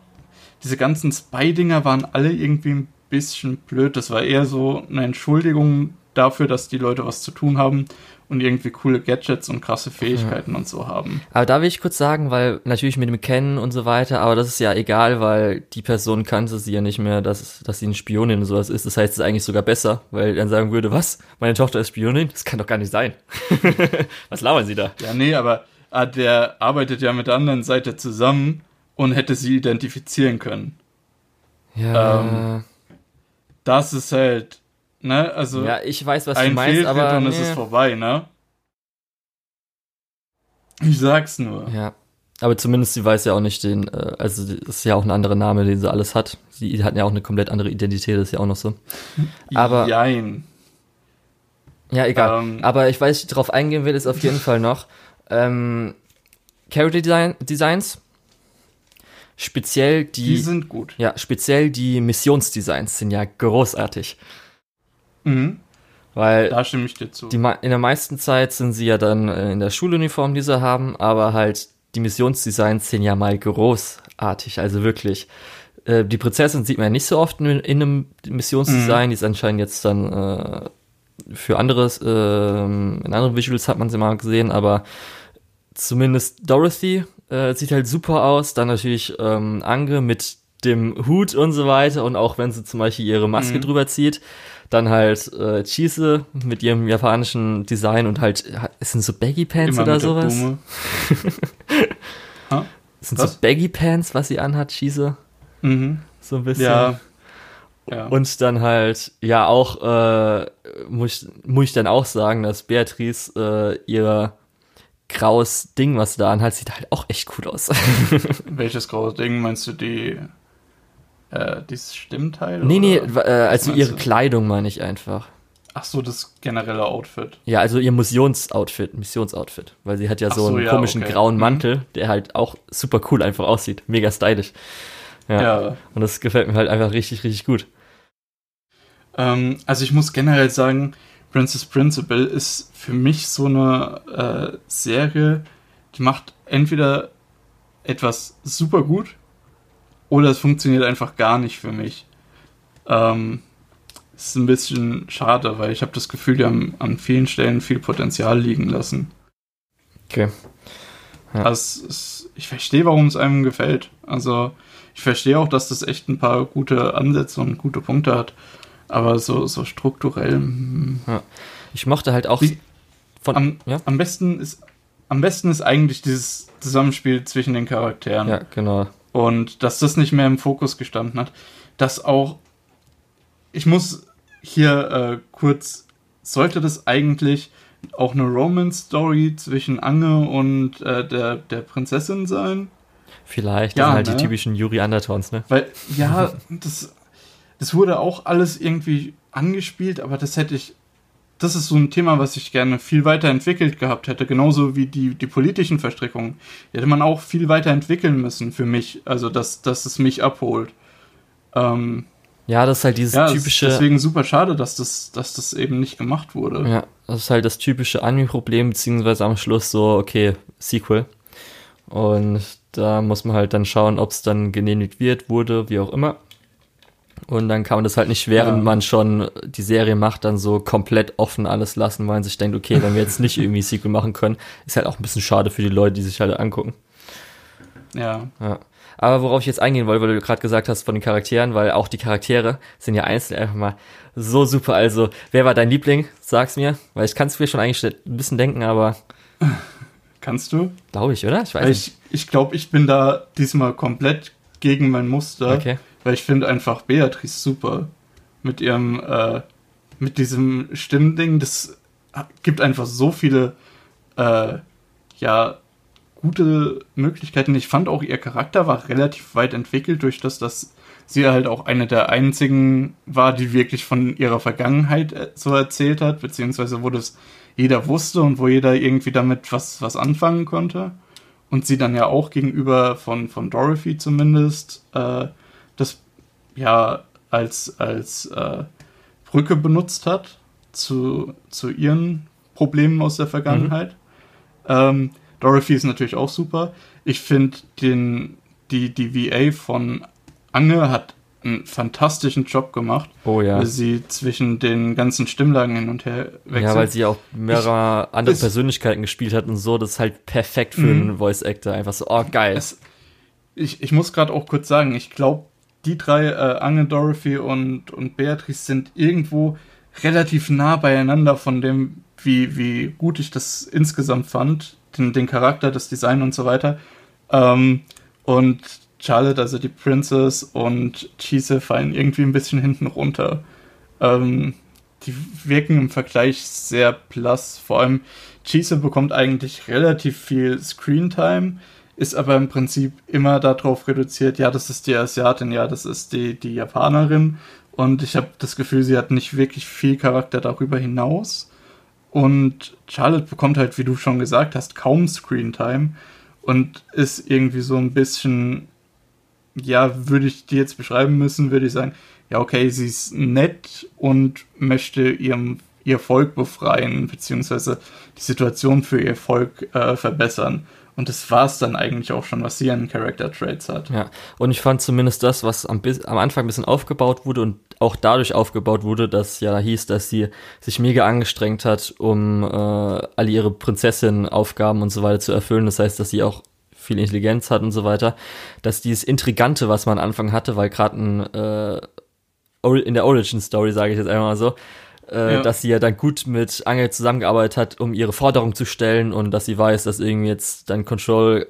diese ganzen Spy-Dinger waren alle irgendwie ein bisschen blöd. Das war eher so eine Entschuldigung dafür, dass die Leute was zu tun haben und irgendwie coole Gadgets und krasse Fähigkeiten ja. und so haben. Aber da will ich kurz sagen, weil natürlich mit dem Kennen und so weiter, aber das ist ja egal, weil die Person kannte sie ja nicht mehr, dass, dass sie eine Spionin und sowas ist. Das heißt, es ist eigentlich sogar besser, weil dann sagen würde, was? Meine Tochter ist Spionin? Das kann doch gar nicht sein. was labern sie da? Ja, nee, aber ah, der arbeitet ja mit der anderen Seite zusammen und hätte sie identifizieren können. Ja. Ähm, das ist halt Ne? Also ja, ich weiß, was du meinst, aber dann nee. ist es vorbei, ne? Ich sag's nur. Ja. Aber zumindest sie weiß ja auch nicht den, äh, also das ist ja auch ein anderer Name, den sie alles hat. Sie hat ja auch eine komplett andere Identität, das ist ja auch noch so. Aber. Jein. Ja, egal. Ähm, Aber ich weiß, ich darauf eingehen will, ist auf jeden Fall noch. Ähm, Character Design, Designs. Speziell die. Die sind gut. Ja, speziell die Missionsdesigns sind ja großartig. Mhm. Weil da stimme ich dir zu. Die, in der meisten Zeit sind sie ja dann äh, in der Schuluniform, die sie haben, aber halt die Missionsdesigns sind ja mal großartig, also wirklich. Äh, die Prinzessin sieht man ja nicht so oft in, in einem Missionsdesign, mhm. die ist anscheinend jetzt dann äh, für anderes, äh, in anderen Visuals hat man sie mal gesehen, aber zumindest Dorothy äh, sieht halt super aus. Dann natürlich ähm, Ange mit dem Hut und so weiter und auch wenn sie zum Beispiel ihre Maske mhm. drüber zieht, dann halt äh, Cheese mit ihrem japanischen Design und halt, es sind so Baggy Pants Immer oder sowas. huh? Sind was? so Baggy Pants, was sie anhat, Cheese. Mhm. So ein bisschen. Ja. ja. Und dann halt, ja, auch, äh, muss, muss ich dann auch sagen, dass Beatrice äh, ihr graues Ding, was sie da anhat, sieht halt auch echt cool aus. Welches graues Ding meinst du, die äh, dieses Stimmteil? Nee, nee, äh, also ihre du? Kleidung meine ich einfach. Ach so, das generelle Outfit. Ja, also ihr Missionsoutfit, Missionsoutfit, weil sie hat ja Ach so einen ja, komischen okay. grauen mhm. Mantel, mhm. der halt auch super cool einfach aussieht, mega stylisch. Ja. ja. Und das gefällt mir halt einfach richtig, richtig gut. Ähm, also ich muss generell sagen, Princess Principal ist für mich so eine äh, Serie, die macht entweder etwas super gut oder es funktioniert einfach gar nicht für mich. Ähm, ist ein bisschen schade, weil ich habe das Gefühl, die haben an vielen Stellen viel Potenzial liegen lassen. Okay. Ja. Also, es, ich verstehe, warum es einem gefällt. Also, ich verstehe auch, dass das echt ein paar gute Ansätze und gute Punkte hat. Aber so, so strukturell. Hm. Ja. Ich mochte halt auch. Wie, von, am, ja? am, besten ist, am besten ist eigentlich dieses Zusammenspiel zwischen den Charakteren. Ja, genau. Und dass das nicht mehr im Fokus gestanden hat. Dass auch. Ich muss hier äh, kurz. Sollte das eigentlich auch eine Romance-Story zwischen Ange und äh, der, der Prinzessin sein? Vielleicht, das ja, sind halt ne? die typischen Yuri Undertones, ne? Weil, ja, das, das wurde auch alles irgendwie angespielt, aber das hätte ich. Das ist so ein Thema, was ich gerne viel weiter entwickelt gehabt hätte, genauso wie die, die politischen Verstrickungen. Die hätte man auch viel weiter entwickeln müssen für mich, also dass, dass es mich abholt. Ähm, ja, das ist halt dieses ja, typische. Deswegen super schade, dass das, dass das eben nicht gemacht wurde. Ja, das ist halt das typische Anime-Problem, beziehungsweise am Schluss so, okay, Sequel. Und da muss man halt dann schauen, ob es dann genehmigt wird, wurde, wie auch immer. Und dann kann man das halt nicht, während ja. man schon die Serie macht, dann so komplett offen alles lassen, weil man sich denkt, okay, wenn wir jetzt nicht irgendwie Sequel machen können, ist halt auch ein bisschen schade für die Leute, die sich halt angucken. Ja. ja. Aber worauf ich jetzt eingehen wollte, weil du gerade gesagt hast von den Charakteren, weil auch die Charaktere sind ja einzeln einfach mal so super. Also, wer war dein Liebling? Sag's mir, weil ich kann es mir schon eigentlich ein bisschen denken, aber. Kannst du? Glaube ich, oder? Ich weiß nicht. Ich, ich glaube, ich bin da diesmal komplett gegen mein Muster. Okay. Weil ich finde einfach Beatrice super. Mit ihrem, äh, mit diesem Stimmding. Das gibt einfach so viele, äh, ja, gute Möglichkeiten. Ich fand auch, ihr Charakter war relativ weit entwickelt, durch das, dass sie halt auch eine der einzigen war, die wirklich von ihrer Vergangenheit äh, so erzählt hat, beziehungsweise wo das jeder wusste und wo jeder irgendwie damit was, was anfangen konnte. Und sie dann ja auch gegenüber von, von Dorothy zumindest äh, ja als, als äh, Brücke benutzt hat zu, zu ihren Problemen aus der Vergangenheit. Mhm. Ähm, Dorothy ist natürlich auch super. Ich finde die, die VA von Ange hat einen fantastischen Job gemacht. Oh ja. Weil sie zwischen den ganzen Stimmlagen hin und her wechselt. Ja, weil sie auch mehrere ich, andere Persönlichkeiten gespielt hat und so. Das ist halt perfekt für einen mhm. Voice Actor. Einfach so, oh geil. Es, ich, ich muss gerade auch kurz sagen, ich glaube, die drei, äh, Ange, Dorothy und, und Beatrice, sind irgendwo relativ nah beieinander von dem, wie, wie gut ich das insgesamt fand. Den, den Charakter, das Design und so weiter. Ähm, und Charlotte, also die Princess und Chise fallen irgendwie ein bisschen hinten runter. Ähm, die wirken im Vergleich sehr blass. Vor allem Chise bekommt eigentlich relativ viel Screentime, ist aber im Prinzip immer darauf reduziert, ja, das ist die Asiatin, ja, das ist die, die Japanerin. Und ich habe das Gefühl, sie hat nicht wirklich viel Charakter darüber hinaus. Und Charlotte bekommt halt, wie du schon gesagt hast, kaum Screentime und ist irgendwie so ein bisschen ja, würde ich die jetzt beschreiben müssen, würde ich sagen, ja, okay, sie ist nett und möchte ihrem, ihr Volk befreien, beziehungsweise die Situation für ihr Volk äh, verbessern. Und das war es dann eigentlich auch schon, was sie an Character Traits hat. Ja, und ich fand zumindest das, was am, am Anfang ein bisschen aufgebaut wurde und auch dadurch aufgebaut wurde, dass ja hieß, dass sie sich mega angestrengt hat, um äh, alle ihre Prinzessin-Aufgaben und so weiter zu erfüllen. Das heißt, dass sie auch viel Intelligenz hat und so weiter, dass dieses Intrigante, was man am Anfang hatte, weil gerade äh, in der Origin Story, sage ich jetzt einmal mal so, äh, ja. dass sie ja dann gut mit Angel zusammengearbeitet hat, um ihre Forderung zu stellen und dass sie weiß, dass irgendwie jetzt dann Control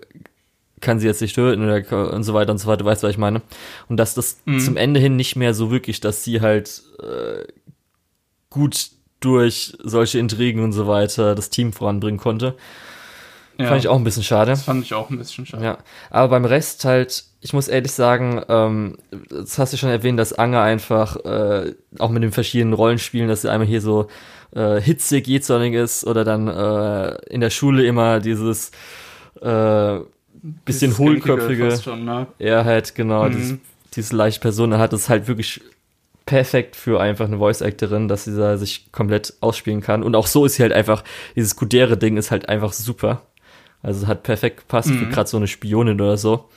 kann sie jetzt nicht töten oder und so weiter und so weiter, weißt du, was ich meine? Und dass das mhm. zum Ende hin nicht mehr so wirklich, dass sie halt äh, gut durch solche Intrigen und so weiter das Team voranbringen konnte. Ja. Fand ich auch ein bisschen schade. Das fand ich auch ein bisschen schade. Ja, aber beim Rest halt, ich muss ehrlich sagen, ähm, das hast du schon erwähnt, dass Anger einfach äh, auch mit den verschiedenen Rollenspielen, dass sie einmal hier so äh, hitzig, jähzornig ist oder dann äh, in der Schule immer dieses äh, bisschen hohlköpfige. Schon, ne? Er halt, genau, mhm. dieses, diese leichte Person, er hat es halt wirklich perfekt für einfach eine Voice-Actorin, dass sie da sich komplett ausspielen kann. Und auch so ist sie halt einfach, dieses Kudere-Ding ist halt einfach super. Also hat perfekt gepasst mhm. für gerade so eine Spionin oder so.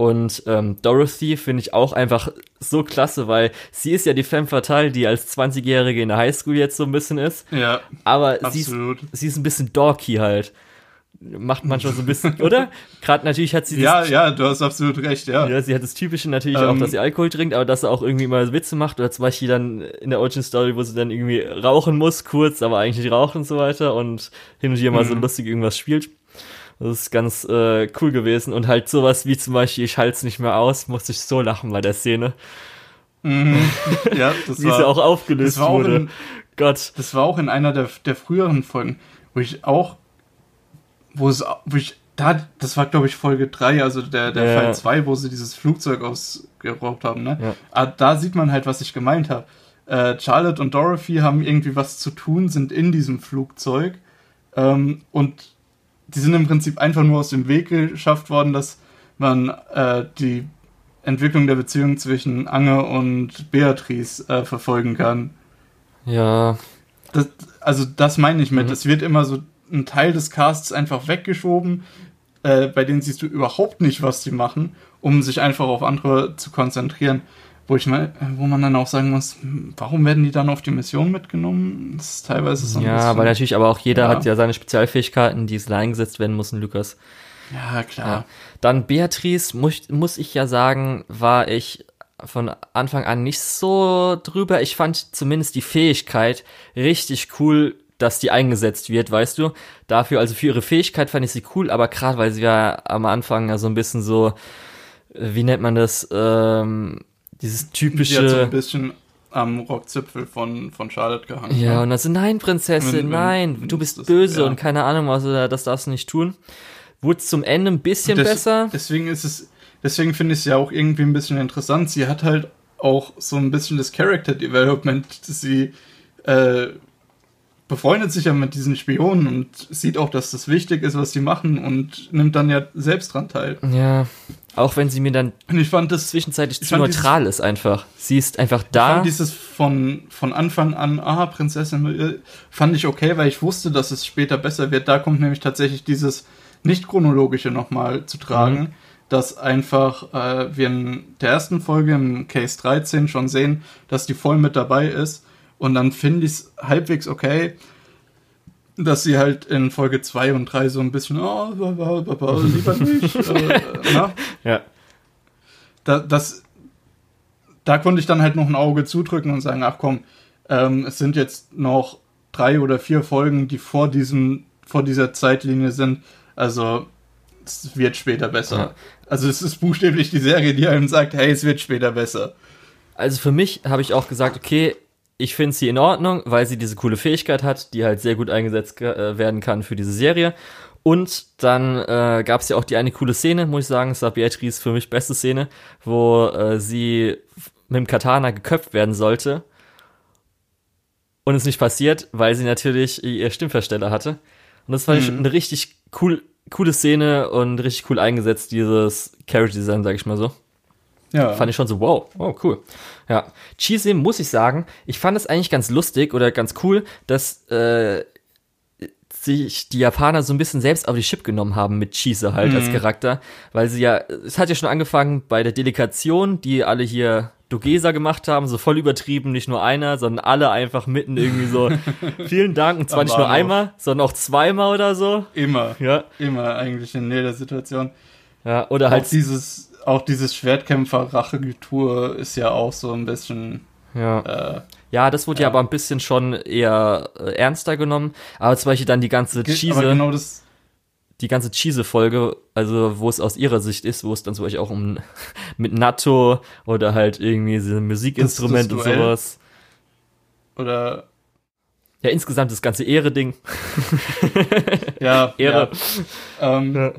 Und ähm, Dorothy finde ich auch einfach so klasse, weil sie ist ja die femme fatale, die als 20-Jährige in der Highschool jetzt so ein bisschen ist. Ja. Aber sie ist, sie ist ein bisschen dorky halt. Macht manchmal so ein bisschen, oder? Gerade natürlich hat sie Ja, ja, du hast absolut recht, ja. Ja, sie hat das Typische natürlich ähm, auch, dass sie Alkohol trinkt, aber dass sie auch irgendwie immer Witze macht. Oder zum Beispiel dann in der Origin Story, wo sie dann irgendwie rauchen muss, kurz, aber eigentlich nicht rauchen und so weiter und hin und wieder mal so mhm. lustig irgendwas spielt. Das ist ganz äh, cool gewesen. Und halt sowas wie zum Beispiel, ich halte es nicht mehr aus, musste ich so lachen bei der Szene. Mhm. Ja, das wie war, sie auch aufgelöst das war wurde. Auch in, Gott. Das war auch in einer der, der früheren Folgen, wo ich auch, wo es, wo ich, da, das war glaube ich Folge 3, also der, der ja. Fall 2, wo sie dieses Flugzeug ausgeraubt haben, ne? Ja. Aber ah, da sieht man halt, was ich gemeint habe. Äh, Charlotte und Dorothy haben irgendwie was zu tun, sind in diesem Flugzeug ähm, und die sind im Prinzip einfach nur aus dem Weg geschafft worden, dass man äh, die Entwicklung der Beziehung zwischen Ange und Beatrice äh, verfolgen kann. Ja. Das, also das meine ich mit. Mhm. Es wird immer so ein Teil des Casts einfach weggeschoben, äh, bei denen siehst du überhaupt nicht, was die machen, um sich einfach auf andere zu konzentrieren wo ich mal, wo man dann auch sagen muss, warum werden die dann auf die Mission mitgenommen? Das ist teilweise so ein Ja, bisschen, weil natürlich aber auch jeder ja. hat ja seine Spezialfähigkeiten, die es eingesetzt werden müssen, Lukas. Ja, klar. Ja. Dann Beatrice, muss, muss ich ja sagen, war ich von Anfang an nicht so drüber. Ich fand zumindest die Fähigkeit richtig cool, dass die eingesetzt wird, weißt du? Dafür, also für ihre Fähigkeit fand ich sie cool, aber gerade weil sie ja am Anfang ja so ein bisschen so, wie nennt man das, ähm, dieses typische. Die hat so ein bisschen am Rockzipfel von, von Charlotte gehangen. Ja, ne? und dann so, nein, Prinzessin, wenn, wenn, nein, du bist böse ja. und keine Ahnung was, oder das darfst du nicht tun. Wurde zum Ende ein bisschen des, besser. Deswegen ist es, deswegen finde ich es ja auch irgendwie ein bisschen interessant. Sie hat halt auch so ein bisschen das Character Development. Sie äh, befreundet sich ja mit diesen Spionen und sieht auch, dass das wichtig ist, was sie machen und nimmt dann ja selbst dran teil. Ja, auch wenn sie mir dann und ich fand das, zwischenzeitlich zu neutral dieses, ist einfach. Sie ist einfach da. Ich fand dieses von, von Anfang an, aha, Prinzessin, fand ich okay, weil ich wusste, dass es später besser wird. Da kommt nämlich tatsächlich dieses nicht-chronologische nochmal zu tragen, mhm. dass einfach äh, wir in der ersten Folge im Case 13 schon sehen, dass die voll mit dabei ist und dann finde ich es halbwegs okay, dass sie halt in Folge 2 und 3 so ein bisschen, oh, lieber nicht. äh, na? Ja. Da, das, da konnte ich dann halt noch ein Auge zudrücken und sagen, ach komm, ähm, es sind jetzt noch drei oder vier Folgen, die vor diesem, vor dieser Zeitlinie sind. Also es wird später besser. Ja. Also es ist buchstäblich die Serie, die einem sagt, hey, es wird später besser. Also für mich habe ich auch gesagt, okay, ich finde sie in Ordnung, weil sie diese coole Fähigkeit hat, die halt sehr gut eingesetzt äh, werden kann für diese Serie. Und dann äh, gab es ja auch die eine coole Szene, muss ich sagen, es war Beatrice für mich beste Szene, wo äh, sie mit dem Katana geköpft werden sollte. Und es nicht passiert, weil sie natürlich ihr Stimmversteller hatte. Und das fand mhm. ich eine richtig cool, coole Szene und richtig cool eingesetzt, dieses Character Design, sag ich mal so. Ja. Fand ich schon so, wow, oh, cool. Ja. Cheesy muss ich sagen, ich fand es eigentlich ganz lustig oder ganz cool, dass äh, sich die Japaner so ein bisschen selbst auf die Chip genommen haben mit Cheese halt mhm. als Charakter, weil sie ja, es hat ja schon angefangen bei der Delegation, die alle hier Dogesa gemacht haben, so voll übertrieben, nicht nur einer, sondern alle einfach mitten irgendwie so, vielen Dank, und zwar nicht nur einmal, sondern auch zweimal oder so. Immer. Ja. Immer eigentlich in jeder Situation. Ja, oder halt. Auch dieses, auch dieses Schwertkämpfer-Rachegetue ist ja auch so ein bisschen. Ja. Äh, ja, das wurde ja. ja aber ein bisschen schon eher äh, ernster genommen. Aber zum Beispiel dann die ganze Cheese. Genau. Die ganze Cheese-Folge, also wo es aus ihrer Sicht ist, wo es dann zum Beispiel auch um mit Natto oder halt irgendwie so Musikinstrument und sowas. Oder ja, insgesamt das ganze Ehre-Ding. ja, Ehre. Ja. Ähm, ja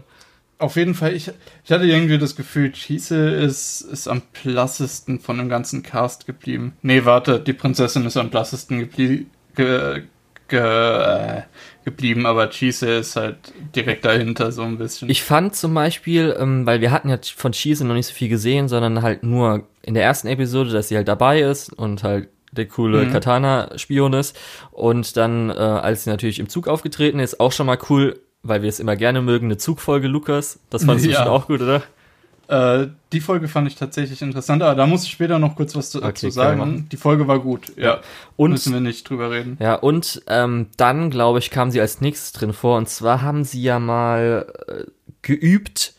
auf jeden Fall, ich, ich hatte irgendwie das Gefühl, Cheese ist, ist am blassesten von dem ganzen Cast geblieben. Nee, warte, die Prinzessin ist am blassesten geblie ge ge äh, geblieben, aber Cheese ist halt direkt dahinter so ein bisschen. Ich fand zum Beispiel, ähm, weil wir hatten ja von Cheese noch nicht so viel gesehen, sondern halt nur in der ersten Episode, dass sie halt dabei ist und halt der coole mhm. Katana-Spion ist. Und dann, äh, als sie natürlich im Zug aufgetreten ist, auch schon mal cool, weil wir es immer gerne mögen, eine Zugfolge, Lukas. Das fandest du ja. schon auch gut, oder? Äh, die Folge fand ich tatsächlich interessant, aber da muss ich später noch kurz was dazu okay, sagen. Die Folge war gut, ja. Und, Müssen wir nicht drüber reden. Ja, und ähm, dann, glaube ich, kam sie als nächstes drin vor. Und zwar haben sie ja mal äh, geübt,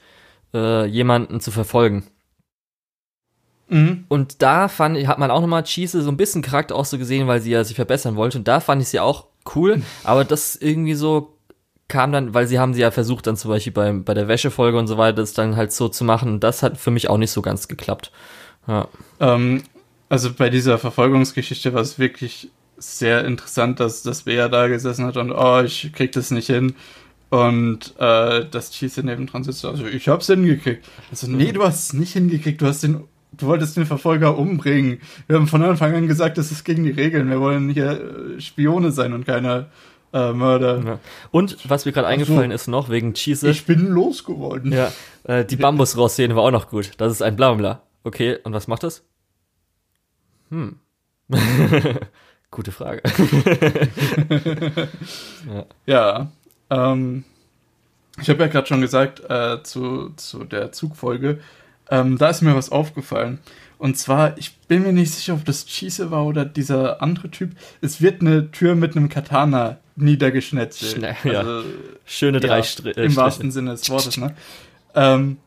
äh, jemanden zu verfolgen. Mhm. Und da fand hat man auch nochmal Cheese so ein bisschen Charakter auch so gesehen, weil sie ja sich verbessern wollte. Und da fand ich sie auch cool, aber das irgendwie so kam dann, weil sie haben sie ja versucht, dann zum Beispiel bei, bei der Wäschefolge und so weiter, das dann halt so zu machen. Das hat für mich auch nicht so ganz geklappt. Ja. Ähm, also bei dieser Verfolgungsgeschichte war es wirklich sehr interessant, dass, dass Bea da gesessen hat und oh, ich krieg das nicht hin. Und äh, dass Cheese neben dran sitzt, also ich hab's hingekriegt. Also, nee, du hast es nicht hingekriegt, du hast den, du wolltest den Verfolger umbringen. Wir haben von Anfang an gesagt, das ist gegen die Regeln. Wir wollen hier Spione sein und keine äh, Mörder. Ja. Und was mir gerade eingefallen so, ist noch wegen Cheese. Ich bin losgeworden. Ja, äh, die Bambusrohr-Szene war auch noch gut. Das ist ein Blabla. Okay, und was macht das? Hm. Gute Frage. ja, ja ähm, ich habe ja gerade schon gesagt äh, zu, zu der Zugfolge, ähm, da ist mir was aufgefallen. Und zwar, ich bin mir nicht sicher, ob das Cheese war oder dieser andere Typ. Es wird eine Tür mit einem Katana niedergeschnetzelt. Schnell, ja. Also, Schöne drei ja, Str Im wahrsten Sinne des Wortes, ne? Ähm,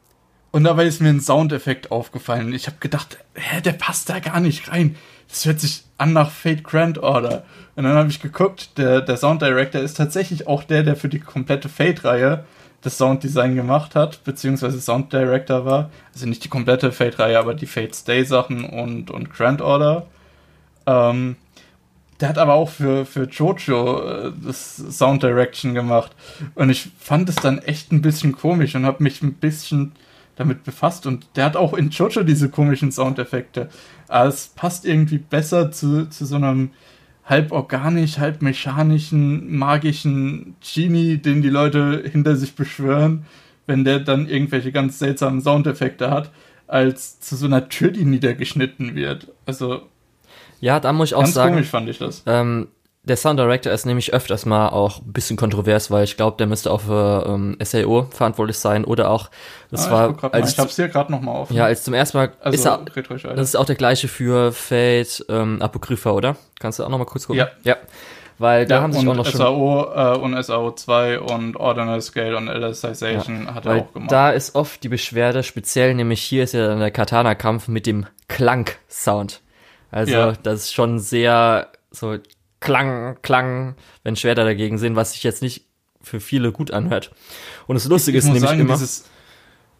und dabei ist mir ein Soundeffekt aufgefallen. Ich habe gedacht, hä, der passt da gar nicht rein. Das hört sich an nach Fate Grand Order. Und dann habe ich geguckt, der, der Sound Director ist tatsächlich auch der, der für die komplette Fate-Reihe das Sounddesign gemacht hat, beziehungsweise Sound Director war. Also nicht die komplette Fate-Reihe, aber die Fate Stay-Sachen und, und Grand Order. Ähm, der hat aber auch für, für Jojo äh, das Sound Direction gemacht. Und ich fand es dann echt ein bisschen komisch und habe mich ein bisschen damit befasst. Und der hat auch in Jojo diese komischen Soundeffekte. Aber es passt irgendwie besser zu, zu so einem halb organisch, halb mechanischen, magischen Genie, den die Leute hinter sich beschwören, wenn der dann irgendwelche ganz seltsamen Soundeffekte hat, als zu so einer Tür, die niedergeschnitten wird. Also ja, da muss ich auch Ganz sagen. komisch fand ich das. Ähm, der Sound Director ist nämlich öfters mal auch ein bisschen kontrovers, weil ich glaube, der müsste auch für ähm, SAO verantwortlich sein oder auch, das ah, war, ich als ich hab's hier gerade nochmal auf. Ja, als zum ersten Mal, also, ist er, das ist auch der gleiche für Fate ähm, Apokrypha, oder? Kannst du auch nochmal kurz gucken? Ja. Ja. Weil da ja, haben sich auch noch SAO, äh, und SAO2 und Ordinal Scale und Elasticization ja, hat er auch gemacht. Da ist oft die Beschwerde, speziell nämlich hier ist ja dann der Katana-Kampf mit dem Klang-Sound. Also ja. das ist schon sehr so Klang, Klang, wenn Schwerter dagegen sind, was sich jetzt nicht für viele gut anhört. Und das Lustige ich, ich ist nämlich sagen, immer dieses,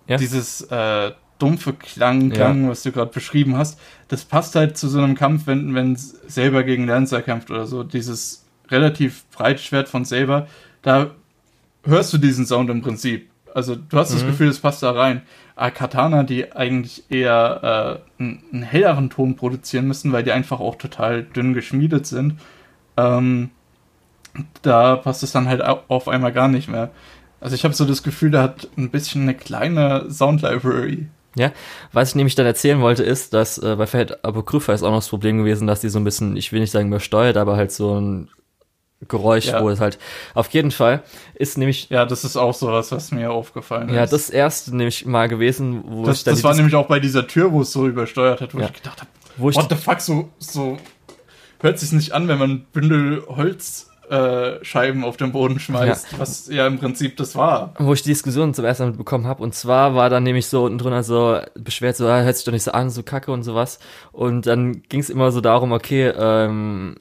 ja? dieses äh, dumpfe Klang, Klang, ja. was du gerade beschrieben hast, das passt halt zu so einem Kampf, wenn wenn selber gegen Lancer kämpft oder so. Dieses relativ breite Schwert von selber, da hörst du diesen Sound im Prinzip. Also du hast mhm. das Gefühl, es passt da rein. Aber Katana, die eigentlich eher äh, einen, helleren Ton produzieren müssen, weil die einfach auch total dünn geschmiedet sind, ähm, da passt es dann halt auf einmal gar nicht mehr. Also ich habe so das Gefühl, der hat ein bisschen eine kleine Sound Library. Ja, was ich nämlich dann erzählen wollte, ist, dass äh, bei Fate Apokrypha ist auch noch das Problem gewesen, dass die so ein bisschen, ich will nicht sagen übersteuert, aber halt so ein Geräusch, ja. wo es halt auf jeden Fall ist nämlich. Ja, das ist auch sowas, was mir aufgefallen ja, ist. Ja, das erste nämlich mal gewesen, wo das, ich dann Das war nämlich auch bei dieser Tür, wo es so übersteuert hat, wo ja. ich gedacht habe, what the fuck, so, so hört sich nicht an, wenn man Bündel Holzscheiben äh, auf den Boden schmeißt, ja. was ja im Prinzip das war. Wo ich die Diskussion zum ersten Mal mitbekommen habe. Und zwar war dann nämlich so unten drunter so beschwert, so, ah, hört sich doch nicht so an, so kacke und sowas. Und dann ging es immer so darum, okay, ähm,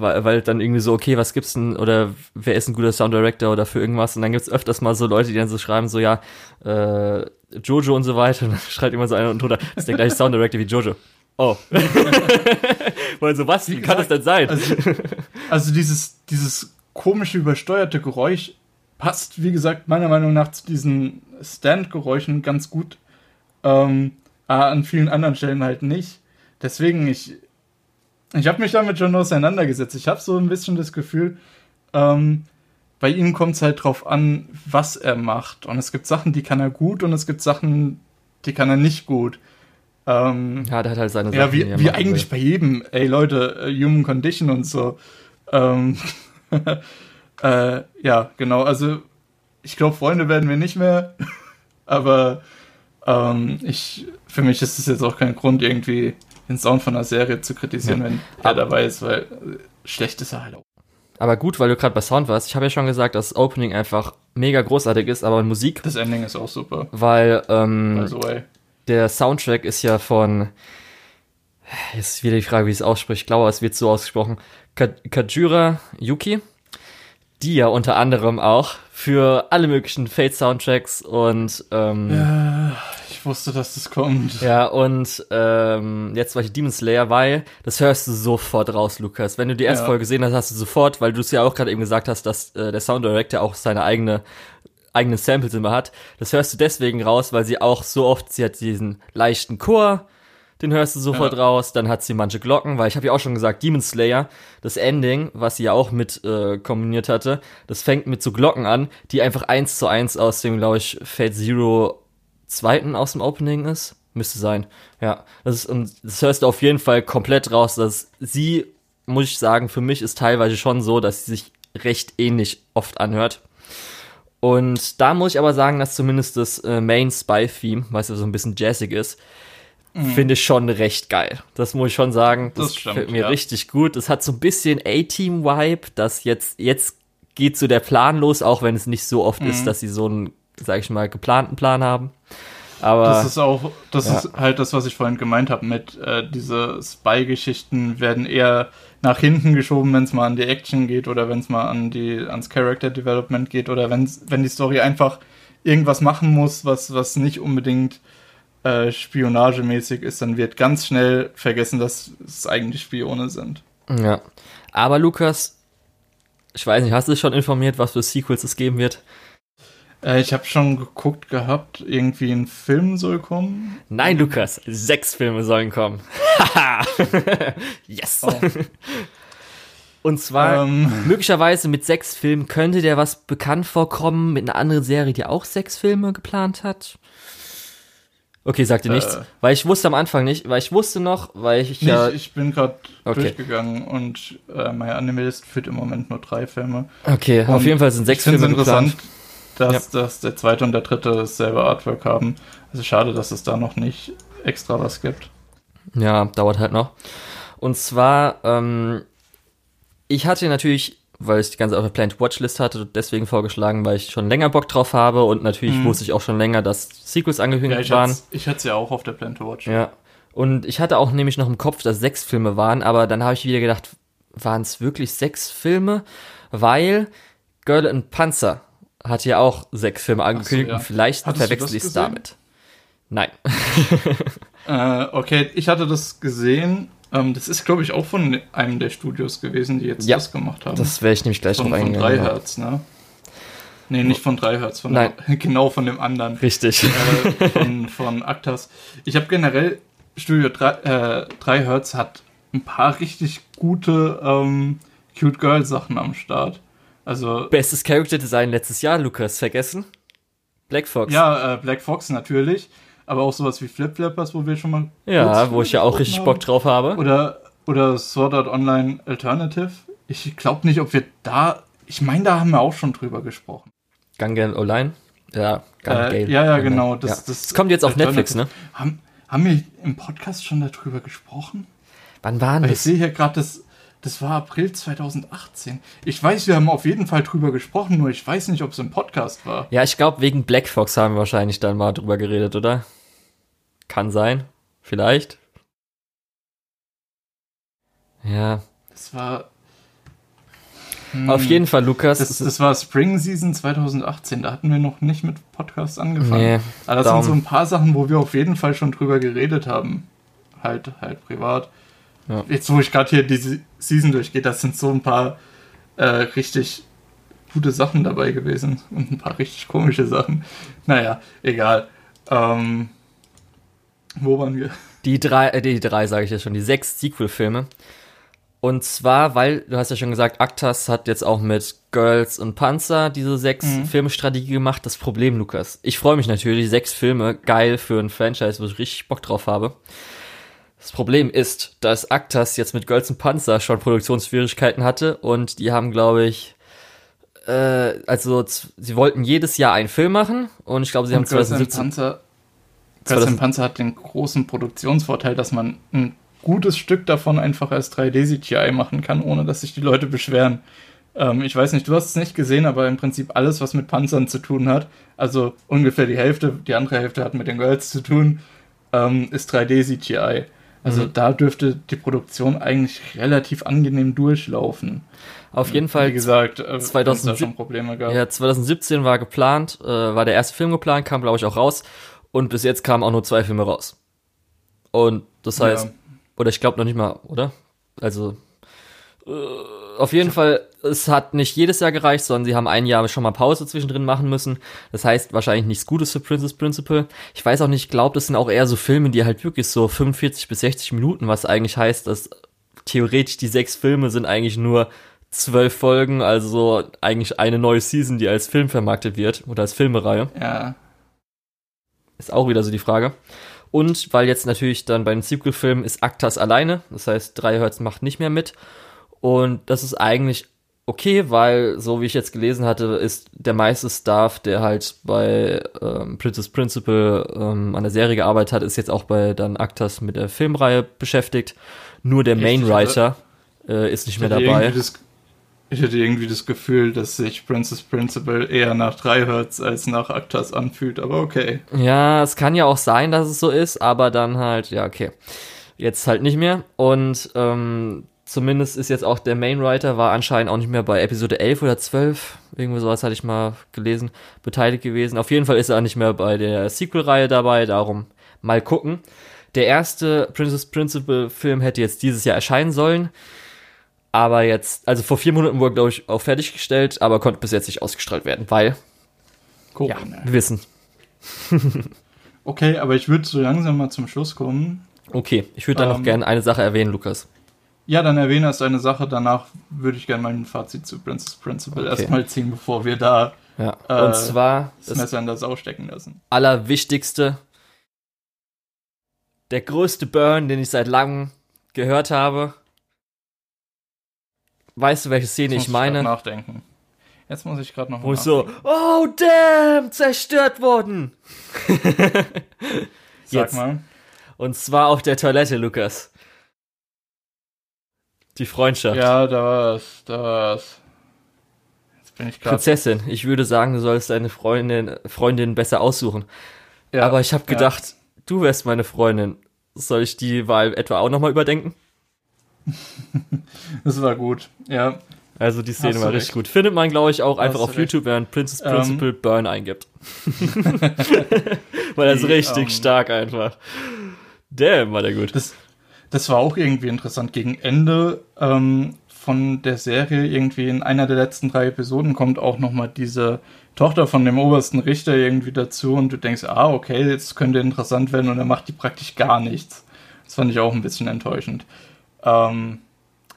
weil, weil dann irgendwie so, okay, was gibt's denn, oder wer ist ein guter Sound Director oder für irgendwas? Und dann gibt's öfters mal so Leute, die dann so schreiben, so, ja, äh, Jojo und so weiter. Und dann schreibt immer so einer drunter, das ist der gleiche Sound Director wie Jojo. Oh. Weil so, was, wie, wie kann das denn sein? Also, also, dieses, dieses komische, übersteuerte Geräusch passt, wie gesagt, meiner Meinung nach zu diesen Stand-Geräuschen ganz gut. Ähm, an vielen anderen Stellen halt nicht. Deswegen, ich, ich habe mich damit schon auseinandergesetzt. Ich habe so ein bisschen das Gefühl, ähm, bei ihm kommt es halt drauf an, was er macht. Und es gibt Sachen, die kann er gut und es gibt Sachen, die kann er nicht gut. Ähm, ja, der hat halt seine Sachen. Ja, wie, wie eigentlich will. bei jedem. Ey, Leute, uh, Human Condition und so. Ähm, äh, ja, genau. Also, ich glaube, Freunde werden wir nicht mehr. aber Ähm, ich, für mich ist es jetzt auch kein Grund, irgendwie den Sound von einer Serie zu kritisieren, ja. wenn er dabei ist, weil schlecht ist er halt auch. Aber gut, weil du gerade bei Sound warst. Ich habe ja schon gesagt, dass das Opening einfach mega großartig ist, aber Musik. Das Ending ist auch super. Weil ähm, der Soundtrack ist ja von. Jetzt ist wieder die Frage, wie es ausspricht. Ich glaube, es wird so ausgesprochen. Kajura Yuki, die ja unter anderem auch für alle möglichen Fate-Soundtracks und ähm, ja, ich wusste, dass das kommt. Ja, und ähm, jetzt war ich Demon Slayer, weil das hörst du sofort raus, Lukas. Wenn du die erste ja. Folge gesehen hast, hast du sofort, weil du es ja auch gerade eben gesagt hast, dass äh, der Sound Director auch seine eigene eigenen Samples immer hat. Das hörst du deswegen raus, weil sie auch so oft, sie hat diesen leichten Chor, den hörst du sofort ja. raus. Dann hat sie manche Glocken, weil ich habe ja auch schon gesagt, Demon Slayer, das Ending, was sie ja auch mit äh, kombiniert hatte, das fängt mit so Glocken an, die einfach eins zu eins aus dem, glaube ich, Fate Zero zweiten aus dem Opening ist. Müsste sein. Ja. Das, ist, und das hörst du auf jeden Fall komplett raus, dass sie, muss ich sagen, für mich ist teilweise schon so, dass sie sich recht ähnlich oft anhört. Und da muss ich aber sagen, dass zumindest das äh, Main Spy-Theme, es ja so ein bisschen jazzig ist, mhm. finde ich schon recht geil. Das muss ich schon sagen. Das, das stimmt, gefällt mir ja. richtig gut. Es hat so ein bisschen A-Team-Vibe, dass jetzt, jetzt geht so der Plan los, auch wenn es nicht so oft mhm. ist, dass sie so einen, sag ich mal, geplanten Plan haben. Aber das ist auch, das ja. ist halt das, was ich vorhin gemeint habe mit äh, diese Spy-Geschichten werden eher nach hinten geschoben, wenn es mal an die Action geht oder wenn es mal an die ans Character Development geht oder wenn's, wenn die Story einfach irgendwas machen muss, was was nicht unbedingt äh, spionagemäßig ist, dann wird ganz schnell vergessen, dass es eigentlich Spione sind. Ja, aber Lukas, ich weiß nicht, hast du dich schon informiert, was für Sequels es geben wird? Äh, ich habe schon geguckt gehabt, irgendwie ein Film soll kommen. Nein, Lukas, sechs Filme sollen kommen. yes. Oh. Und zwar ähm. möglicherweise mit sechs Filmen könnte der was bekannt vorkommen mit einer anderen Serie, die auch sechs Filme geplant hat. Okay, sagt ihr äh, nichts. Weil ich wusste am Anfang nicht, weil ich wusste noch, weil ich nicht, ja. Ich bin gerade okay. durchgegangen und äh, meine Anime-List führt im Moment nur drei Filme. Okay, und auf jeden Fall sind sechs Filme interessant. Geplant dass, ja. dass der zweite und der dritte dasselbe Artwork haben. Also schade, dass es da noch nicht extra was gibt. Ja, dauert halt noch. Und zwar, ähm, ich hatte natürlich, weil ich die ganze auf der Planned Watchlist hatte, deswegen vorgeschlagen, weil ich schon länger Bock drauf habe und natürlich mhm. wusste ich auch schon länger, dass Sequels angekündigt ja, ich waren. Ich hatte es ja auch auf der Planned Watch. Ja. Und ich hatte auch nämlich noch im Kopf, dass sechs Filme waren, aber dann habe ich wieder gedacht, waren es wirklich sechs Filme? Weil Girl and Panzer hat ja auch sechs Filme angekündigt so, ja. und vielleicht verwechsel ich es damit. Nein. äh, okay, ich hatte das gesehen. Ähm, das ist, glaube ich, auch von einem der Studios gewesen, die jetzt ja, das gemacht haben. Das werde ich nämlich gleich von, noch eingehen. Von 3 Hertz, ne? Nee, nicht von 3 Hertz, von Nein. Dem, genau von dem anderen. Richtig. Äh, von, von Actas. Ich habe generell, Studio 3, äh, 3 Hertz hat ein paar richtig gute ähm, Cute Girl Sachen am Start. Also bestes Character Design letztes Jahr, Lukas, vergessen? Black Fox. Ja, äh, Black Fox natürlich, aber auch sowas wie Flip Flappers, wo wir schon mal Ja, wo ich ja auch richtig haben. Bock drauf habe. Oder oder Sword Art Online Alternative. Ich glaube nicht, ob wir da ich meine, da haben wir auch schon drüber gesprochen. Gangan Online? Ja, Gangan. Äh, ja, ja, genau. Das, ja. Das, das, kommt jetzt auf Netflix, ne? Haben, haben wir im Podcast schon darüber gesprochen? Wann waren das? Ich sehe hier gerade das das war April 2018. Ich weiß, wir haben auf jeden Fall drüber gesprochen, nur ich weiß nicht, ob es im Podcast war. Ja, ich glaube, wegen Black Fox haben wir wahrscheinlich dann mal drüber geredet, oder? Kann sein. Vielleicht. Ja. Das war. Hm, auf jeden Fall, Lukas. Das, das, war Spring Season 2018. Da hatten wir noch nicht mit Podcast angefangen. Nee, Aber das Daumen. sind so ein paar Sachen, wo wir auf jeden Fall schon drüber geredet haben. Halt, halt privat. Ja. Jetzt, wo ich gerade hier diese Season durchgehe, das sind so ein paar äh, richtig gute Sachen dabei gewesen und ein paar richtig komische Sachen. Naja, egal. Ähm, wo waren wir? Die drei, äh, die drei sage ich jetzt schon, die sechs Sequel-Filme. Und zwar, weil, du hast ja schon gesagt, Actas hat jetzt auch mit Girls und Panzer diese sechs mhm. Filmstrategie gemacht. Das Problem, Lukas. Ich freue mich natürlich, sechs Filme, geil für ein Franchise, wo ich richtig Bock drauf habe. Das Problem ist, dass Actas jetzt mit Girls Panzer schon Produktionsschwierigkeiten hatte und die haben, glaube ich, äh, also sie wollten jedes Jahr einen Film machen und ich glaube, sie und haben 2017. Panzer Prince Panzer hat den großen Produktionsvorteil, dass man ein gutes Stück davon einfach als 3D-CGI machen kann, ohne dass sich die Leute beschweren. Ähm, ich weiß nicht, du hast es nicht gesehen, aber im Prinzip alles, was mit Panzern zu tun hat, also ungefähr die Hälfte, die andere Hälfte hat mit den Girls zu tun, ähm, ist 3D-CGI. Also mhm. da dürfte die Produktion eigentlich relativ angenehm durchlaufen. Auf jeden Fall. Wie gesagt, äh, 2000, schon Probleme gab. Ja, 2017 war geplant, äh, war der erste Film geplant, kam glaube ich auch raus. Und bis jetzt kamen auch nur zwei Filme raus. Und das heißt, ja. oder ich glaube noch nicht mal, oder? Also äh, auf jeden Fall, es hat nicht jedes Jahr gereicht, sondern sie haben ein Jahr schon mal Pause zwischendrin machen müssen. Das heißt wahrscheinlich nichts Gutes für Princess Principal. Ich weiß auch nicht, ich glaube, das sind auch eher so Filme, die halt wirklich so 45 bis 60 Minuten, was eigentlich heißt, dass theoretisch die sechs Filme sind eigentlich nur zwölf Folgen, also eigentlich eine neue Season, die als Film vermarktet wird oder als Filmereihe. Ja. Ist auch wieder so die Frage. Und weil jetzt natürlich dann bei den Sequel-Filmen ist Actas alleine, das heißt, drei Hertz macht nicht mehr mit. Und das ist eigentlich okay, weil, so wie ich jetzt gelesen hatte, ist der meiste Staff, der halt bei ähm, Princess Principal ähm, an der Serie gearbeitet hat, ist jetzt auch bei dann Actas mit der Filmreihe beschäftigt. Nur der Mainwriter äh, ist nicht mehr dabei. Das, ich hätte irgendwie das Gefühl, dass sich Princess Principal eher nach 3 Hertz als nach Actas anfühlt, aber okay. Ja, es kann ja auch sein, dass es so ist, aber dann halt, ja, okay. Jetzt halt nicht mehr. Und ähm, Zumindest ist jetzt auch der Mainwriter, war anscheinend auch nicht mehr bei Episode 11 oder 12, irgendwie sowas hatte ich mal gelesen, beteiligt gewesen. Auf jeden Fall ist er auch nicht mehr bei der Sequel-Reihe dabei, darum mal gucken. Der erste Princess Principal Film hätte jetzt dieses Jahr erscheinen sollen, aber jetzt, also vor vier Monaten wurde, glaube ich, auch fertiggestellt, aber konnte bis jetzt nicht ausgestrahlt werden, weil, Corona. ja, wir wissen. okay, aber ich würde so langsam mal zum Schluss kommen. Okay, ich würde dann ähm, noch gerne eine Sache erwähnen, Lukas. Ja, dann erwähne erst eine Sache. Danach würde ich gerne mein Fazit zu Princess Principle okay. erstmal ziehen, bevor wir da ja. Äh, Und zwar das Messer in der Sau stecken lassen. Allerwichtigste, der größte Burn, den ich seit langem gehört habe. Weißt du, welche Szene ich meine? Ich nachdenken. Jetzt muss ich gerade noch Wo ich so, oh damn, zerstört worden. Sag Jetzt. mal. Und zwar auf der Toilette, Lukas. Die Freundschaft. Ja, da war's, da war's. Jetzt bin ich grad Prinzessin, ich würde sagen, du sollst deine Freundin, Freundin besser aussuchen. Ja, Aber ich habe gedacht, ja. du wärst meine Freundin. Soll ich die Wahl etwa auch nochmal überdenken? das war gut, ja. Also die Szene war richtig gut. Findet man, glaube ich, auch Hast einfach auf recht. YouTube, während Princess ähm. Principal ähm. Burn eingibt. Weil er ist richtig um. stark einfach. Damn, war der gut. Das, das war auch irgendwie interessant. Gegen Ende ähm, von der Serie, irgendwie in einer der letzten drei Episoden, kommt auch nochmal diese Tochter von dem obersten Richter irgendwie dazu und du denkst, ah, okay, jetzt könnte interessant werden und er macht die praktisch gar nichts. Das fand ich auch ein bisschen enttäuschend. Ähm,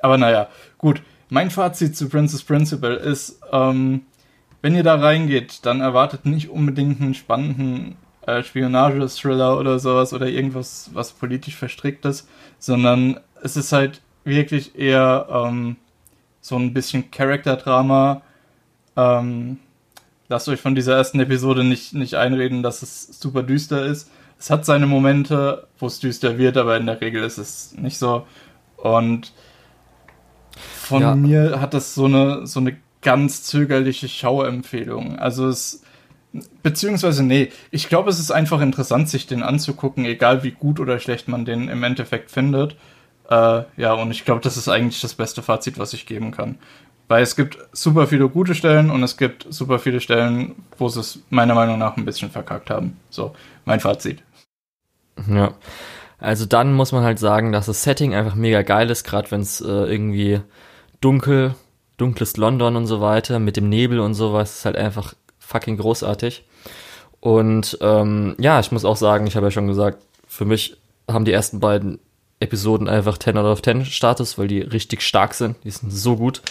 aber naja, gut. Mein Fazit zu Princess Principal ist, ähm, wenn ihr da reingeht, dann erwartet nicht unbedingt einen spannenden äh, Spionage-Thriller oder sowas oder irgendwas, was politisch verstrickt ist, sondern es ist halt wirklich eher ähm, so ein bisschen Charakterdrama. Ähm, lasst euch von dieser ersten Episode nicht, nicht einreden, dass es super düster ist. Es hat seine Momente, wo es düster wird, aber in der Regel ist es nicht so. Und von ja. mir hat das so eine, so eine ganz zögerliche Schauempfehlung. Also es Beziehungsweise, nee, ich glaube, es ist einfach interessant, sich den anzugucken, egal wie gut oder schlecht man den im Endeffekt findet. Äh, ja, und ich glaube, das ist eigentlich das beste Fazit, was ich geben kann. Weil es gibt super viele gute Stellen und es gibt super viele Stellen, wo sie es meiner Meinung nach ein bisschen verkackt haben. So, mein Fazit. Ja. Also dann muss man halt sagen, dass das Setting einfach mega geil ist, gerade wenn es äh, irgendwie dunkel, dunkles London und so weiter, mit dem Nebel und sowas, ist halt einfach fucking großartig. Und ähm, ja, ich muss auch sagen, ich habe ja schon gesagt, für mich haben die ersten beiden Episoden einfach 10 out of 10 Status, weil die richtig stark sind. Die sind so gut.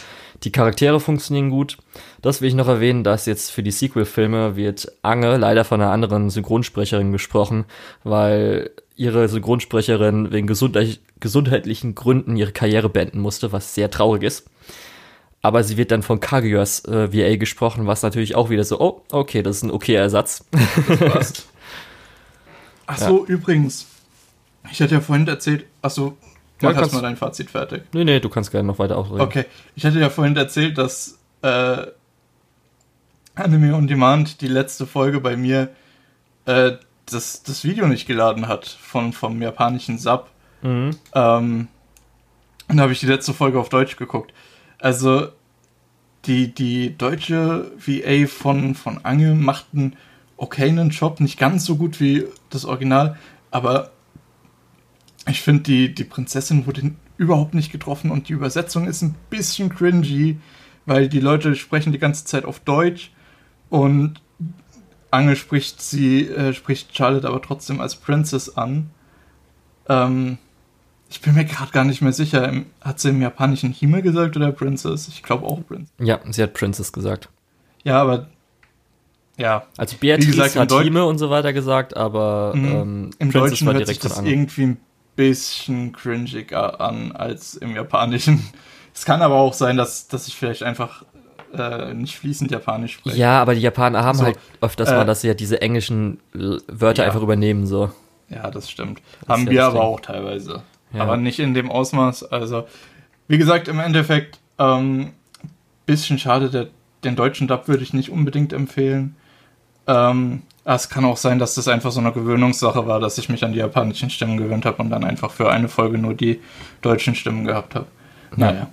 Die Charaktere funktionieren gut. Das will ich noch erwähnen, dass jetzt für die Sequel-Filme wird Ange leider von einer anderen Synchronsprecherin gesprochen, weil ihre Synchronsprecherin wegen gesundheitlichen Gründen ihre Karriere beenden musste, was sehr traurig ist aber sie wird dann von Kaguya's äh, VA gesprochen, was natürlich auch wieder so, oh, okay, das ist ein okayer Ersatz. Ach so, ja. übrigens. Ich hatte ja vorhin erzählt, ach so, mach ja, erstmal dein Fazit fertig. Nee, nee, du kannst gerne noch weiter ausreden. Okay, ich hatte ja vorhin erzählt, dass äh, Anime on Demand die letzte Folge bei mir äh, das, das Video nicht geladen hat von, vom japanischen Sub. Mhm. Ähm, und da habe ich die letzte Folge auf Deutsch geguckt. Also die, die deutsche VA von, von Ange macht einen okayen Job, nicht ganz so gut wie das Original, aber ich finde, die, die Prinzessin wurde überhaupt nicht getroffen und die Übersetzung ist ein bisschen cringy, weil die Leute sprechen die ganze Zeit auf Deutsch und Angel spricht sie, äh, spricht Charlotte aber trotzdem als Princess an. Ähm, ich bin mir gerade gar nicht mehr sicher. Hat sie im japanischen Hime gesagt oder Princess? Ich glaube auch Princess. Ja, sie hat Princess gesagt. Ja, aber ja. Also Beatrice gesagt, hat Hime und so weiter gesagt, aber mhm. ähm, im Princess Deutschen hört sich das irgendwie ein bisschen cringig an als im Japanischen. Es kann aber auch sein, dass, dass ich vielleicht einfach äh, nicht fließend Japanisch spreche. Ja, aber die Japaner haben so, halt öfters äh, mal, dass sie ja diese englischen Wörter ja. einfach übernehmen, so. Ja, das stimmt. Das haben ja wir aber auch teilweise. Ja. Aber nicht in dem Ausmaß. Also, wie gesagt, im Endeffekt, ähm, bisschen schade, der, den deutschen Dub würde ich nicht unbedingt empfehlen. Ähm, es kann auch sein, dass das einfach so eine Gewöhnungssache war, dass ich mich an die japanischen Stimmen gewöhnt habe und dann einfach für eine Folge nur die deutschen Stimmen gehabt habe. Naja.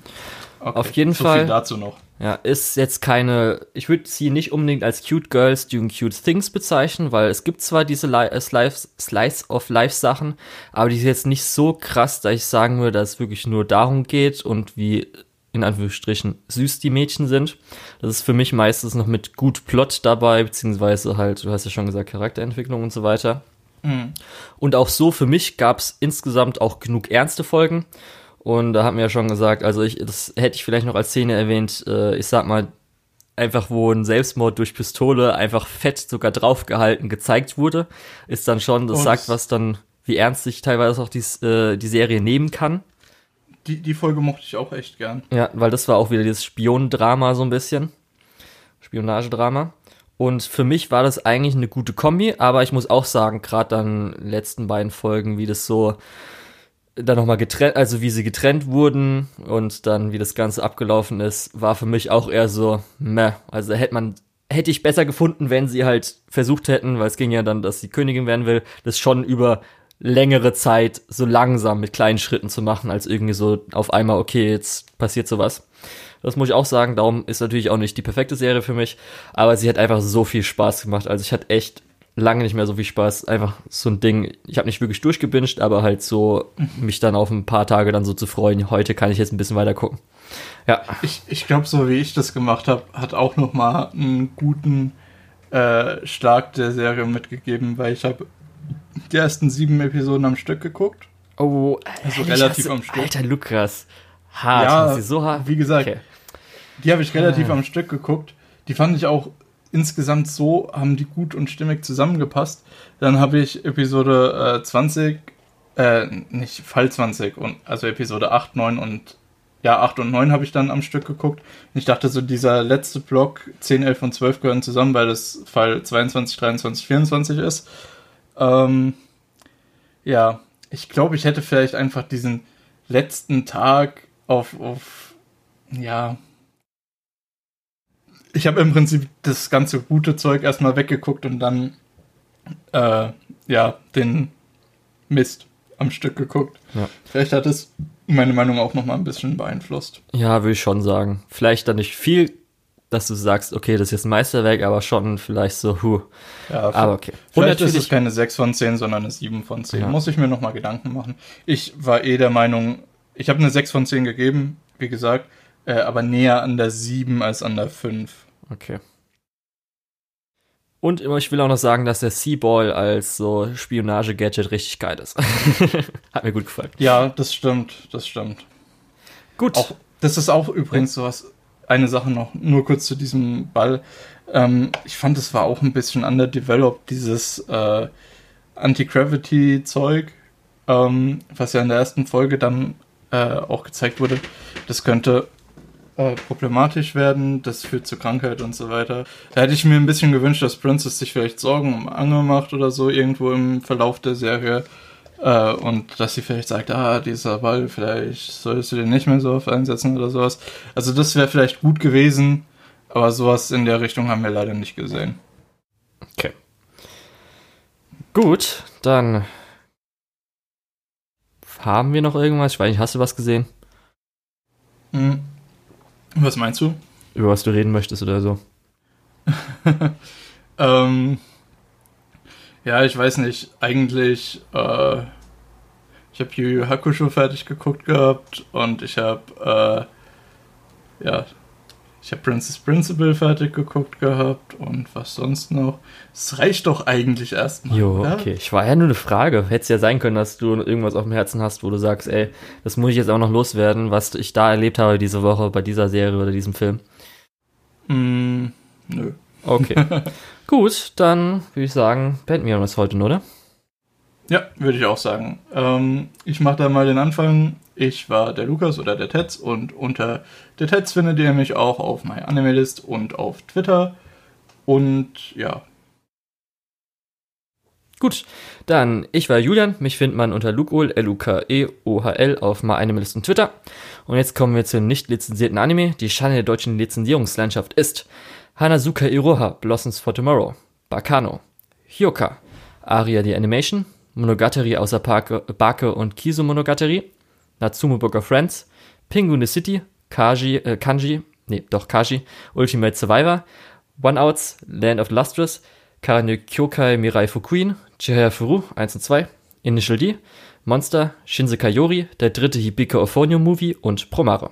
Okay. Auf jeden so Fall. Viel dazu noch. Ja, ist jetzt keine, ich würde sie nicht unbedingt als Cute Girls doing Cute Things bezeichnen, weil es gibt zwar diese Li Slice, Slice of Life Sachen, aber die ist jetzt nicht so krass, dass ich sagen würde, dass es wirklich nur darum geht und wie in Anführungsstrichen süß die Mädchen sind. Das ist für mich meistens noch mit gut Plot dabei, beziehungsweise halt, du hast ja schon gesagt, Charakterentwicklung und so weiter. Mhm. Und auch so für mich gab es insgesamt auch genug ernste Folgen. Und da haben wir ja schon gesagt, also ich, das hätte ich vielleicht noch als Szene erwähnt, äh, ich sag mal, einfach wo ein Selbstmord durch Pistole einfach fett sogar draufgehalten gezeigt wurde, ist dann schon, das Und sagt was dann, wie ernst sich teilweise auch die, äh, die Serie nehmen kann. Die, die Folge mochte ich auch echt gern. Ja, weil das war auch wieder dieses Spionendrama so ein bisschen. Spionagedrama. Und für mich war das eigentlich eine gute Kombi, aber ich muss auch sagen, gerade dann letzten beiden Folgen, wie das so dann nochmal getrennt, also wie sie getrennt wurden und dann wie das Ganze abgelaufen ist, war für mich auch eher so, meh. Also hätte man, hätte ich besser gefunden, wenn sie halt versucht hätten, weil es ging ja dann, dass sie Königin werden will, das schon über längere Zeit so langsam mit kleinen Schritten zu machen, als irgendwie so auf einmal, okay, jetzt passiert sowas. Das muss ich auch sagen, darum ist natürlich auch nicht die perfekte Serie für mich, aber sie hat einfach so viel Spaß gemacht. Also ich hatte echt lange nicht mehr so viel Spaß. Einfach so ein Ding. Ich habe nicht wirklich durchgebinged, aber halt so mich dann auf ein paar Tage dann so zu freuen. Heute kann ich jetzt ein bisschen weiter gucken. Ja. Ich, ich glaube, so wie ich das gemacht habe, hat auch noch mal einen guten äh, Schlag der Serie mitgegeben, weil ich habe die ersten sieben Episoden am Stück geguckt. Oh, also relativ am Stück. Alter Lukas. Hart. Ja, so hart. Wie gesagt, okay. die habe ich relativ ah. am Stück geguckt. Die fand ich auch insgesamt so haben die gut und stimmig zusammengepasst. Dann habe ich Episode äh, 20, äh, nicht Fall 20, und, also Episode 8, 9 und ja, 8 und 9 habe ich dann am Stück geguckt. Ich dachte so, dieser letzte Block, 10, 11 und 12 gehören zusammen, weil das Fall 22, 23, 24 ist. Ähm, ja, ich glaube, ich hätte vielleicht einfach diesen letzten Tag auf, auf ja, ich habe im Prinzip das ganze gute Zeug erstmal weggeguckt und dann äh, ja den Mist am Stück geguckt. Ja. Vielleicht hat es meine Meinung auch noch mal ein bisschen beeinflusst. Ja, würde ich schon sagen. Vielleicht dann nicht viel, dass du sagst, okay, das ist jetzt ein Meisterwerk, aber schon vielleicht so, huh. Ja, aber okay. Vielleicht ist es keine 6 von 10, sondern eine 7 von 10. Ja. Muss ich mir noch mal Gedanken machen. Ich war eh der Meinung, ich habe eine 6 von 10 gegeben, wie gesagt, äh, aber näher an der 7 als an der 5. Okay. Und ich will auch noch sagen, dass der Seaball als so Spionage-Gadget richtig geil ist. Hat mir gut gefallen. Ja, das stimmt, das stimmt. Gut. Auch, das ist auch übrigens sowas, eine Sache noch, nur kurz zu diesem Ball. Ähm, ich fand, es war auch ein bisschen underdeveloped, dieses äh, Anti-Gravity-Zeug, ähm, was ja in der ersten Folge dann äh, auch gezeigt wurde. Das könnte äh, problematisch werden, das führt zu Krankheit und so weiter. Da hätte ich mir ein bisschen gewünscht, dass Princess sich vielleicht Sorgen um Ange macht oder so irgendwo im Verlauf der Serie. Äh, und dass sie vielleicht sagt, ah, dieser Ball, vielleicht solltest du den nicht mehr so oft einsetzen oder sowas. Also das wäre vielleicht gut gewesen, aber sowas in der Richtung haben wir leider nicht gesehen. Okay. Gut, dann haben wir noch irgendwas? Ich weiß nicht, hast du was gesehen? Hm. Was meinst du? Über was du reden möchtest oder so? ähm, ja, ich weiß nicht. Eigentlich, äh, ich habe Yu Yu Hakusho fertig geguckt gehabt und ich habe, äh, ja, ich habe Princess Principal fertig geguckt gehabt und was sonst noch. Es reicht doch eigentlich erstmal. Jo, oder? okay. Ich war ja nur eine Frage. Hätte es ja sein können, dass du irgendwas auf dem Herzen hast, wo du sagst, ey, das muss ich jetzt auch noch loswerden, was ich da erlebt habe diese Woche bei dieser Serie oder diesem Film. Mm, nö. Okay. Gut, dann würde ich sagen, beenden wir das heute, oder? Ja, würde ich auch sagen. Ähm, ich mache da mal den Anfang. Ich war der Lukas oder der Tetz und unter der Tetz findet ihr mich auch auf MyAnimeList und auf Twitter. Und ja. Gut, dann ich war Julian, mich findet man unter Lukohl, L-U-K-E-O-H-L auf MyAnimeList und Twitter. Und jetzt kommen wir zu nicht lizenzierten Anime. Die Schande der deutschen Lizenzierungslandschaft ist Hanazuka Iroha, Blossoms for Tomorrow, Bakano, Hyoka, Aria the Animation, Monogatari außer Bake und Kiso Monogatari, Natsumo Book of Friends, Pingu City, Kaji, äh, Kanji, nee, doch Kaji, Ultimate Survivor, One Outs, Land of Lustrous, Karane Kyokai Mirai Fukuin, Chihaya Furu 1 und 2, Initial D, Monster, Shinsekai Yori, der dritte Hibika Ophonium Movie und Promare.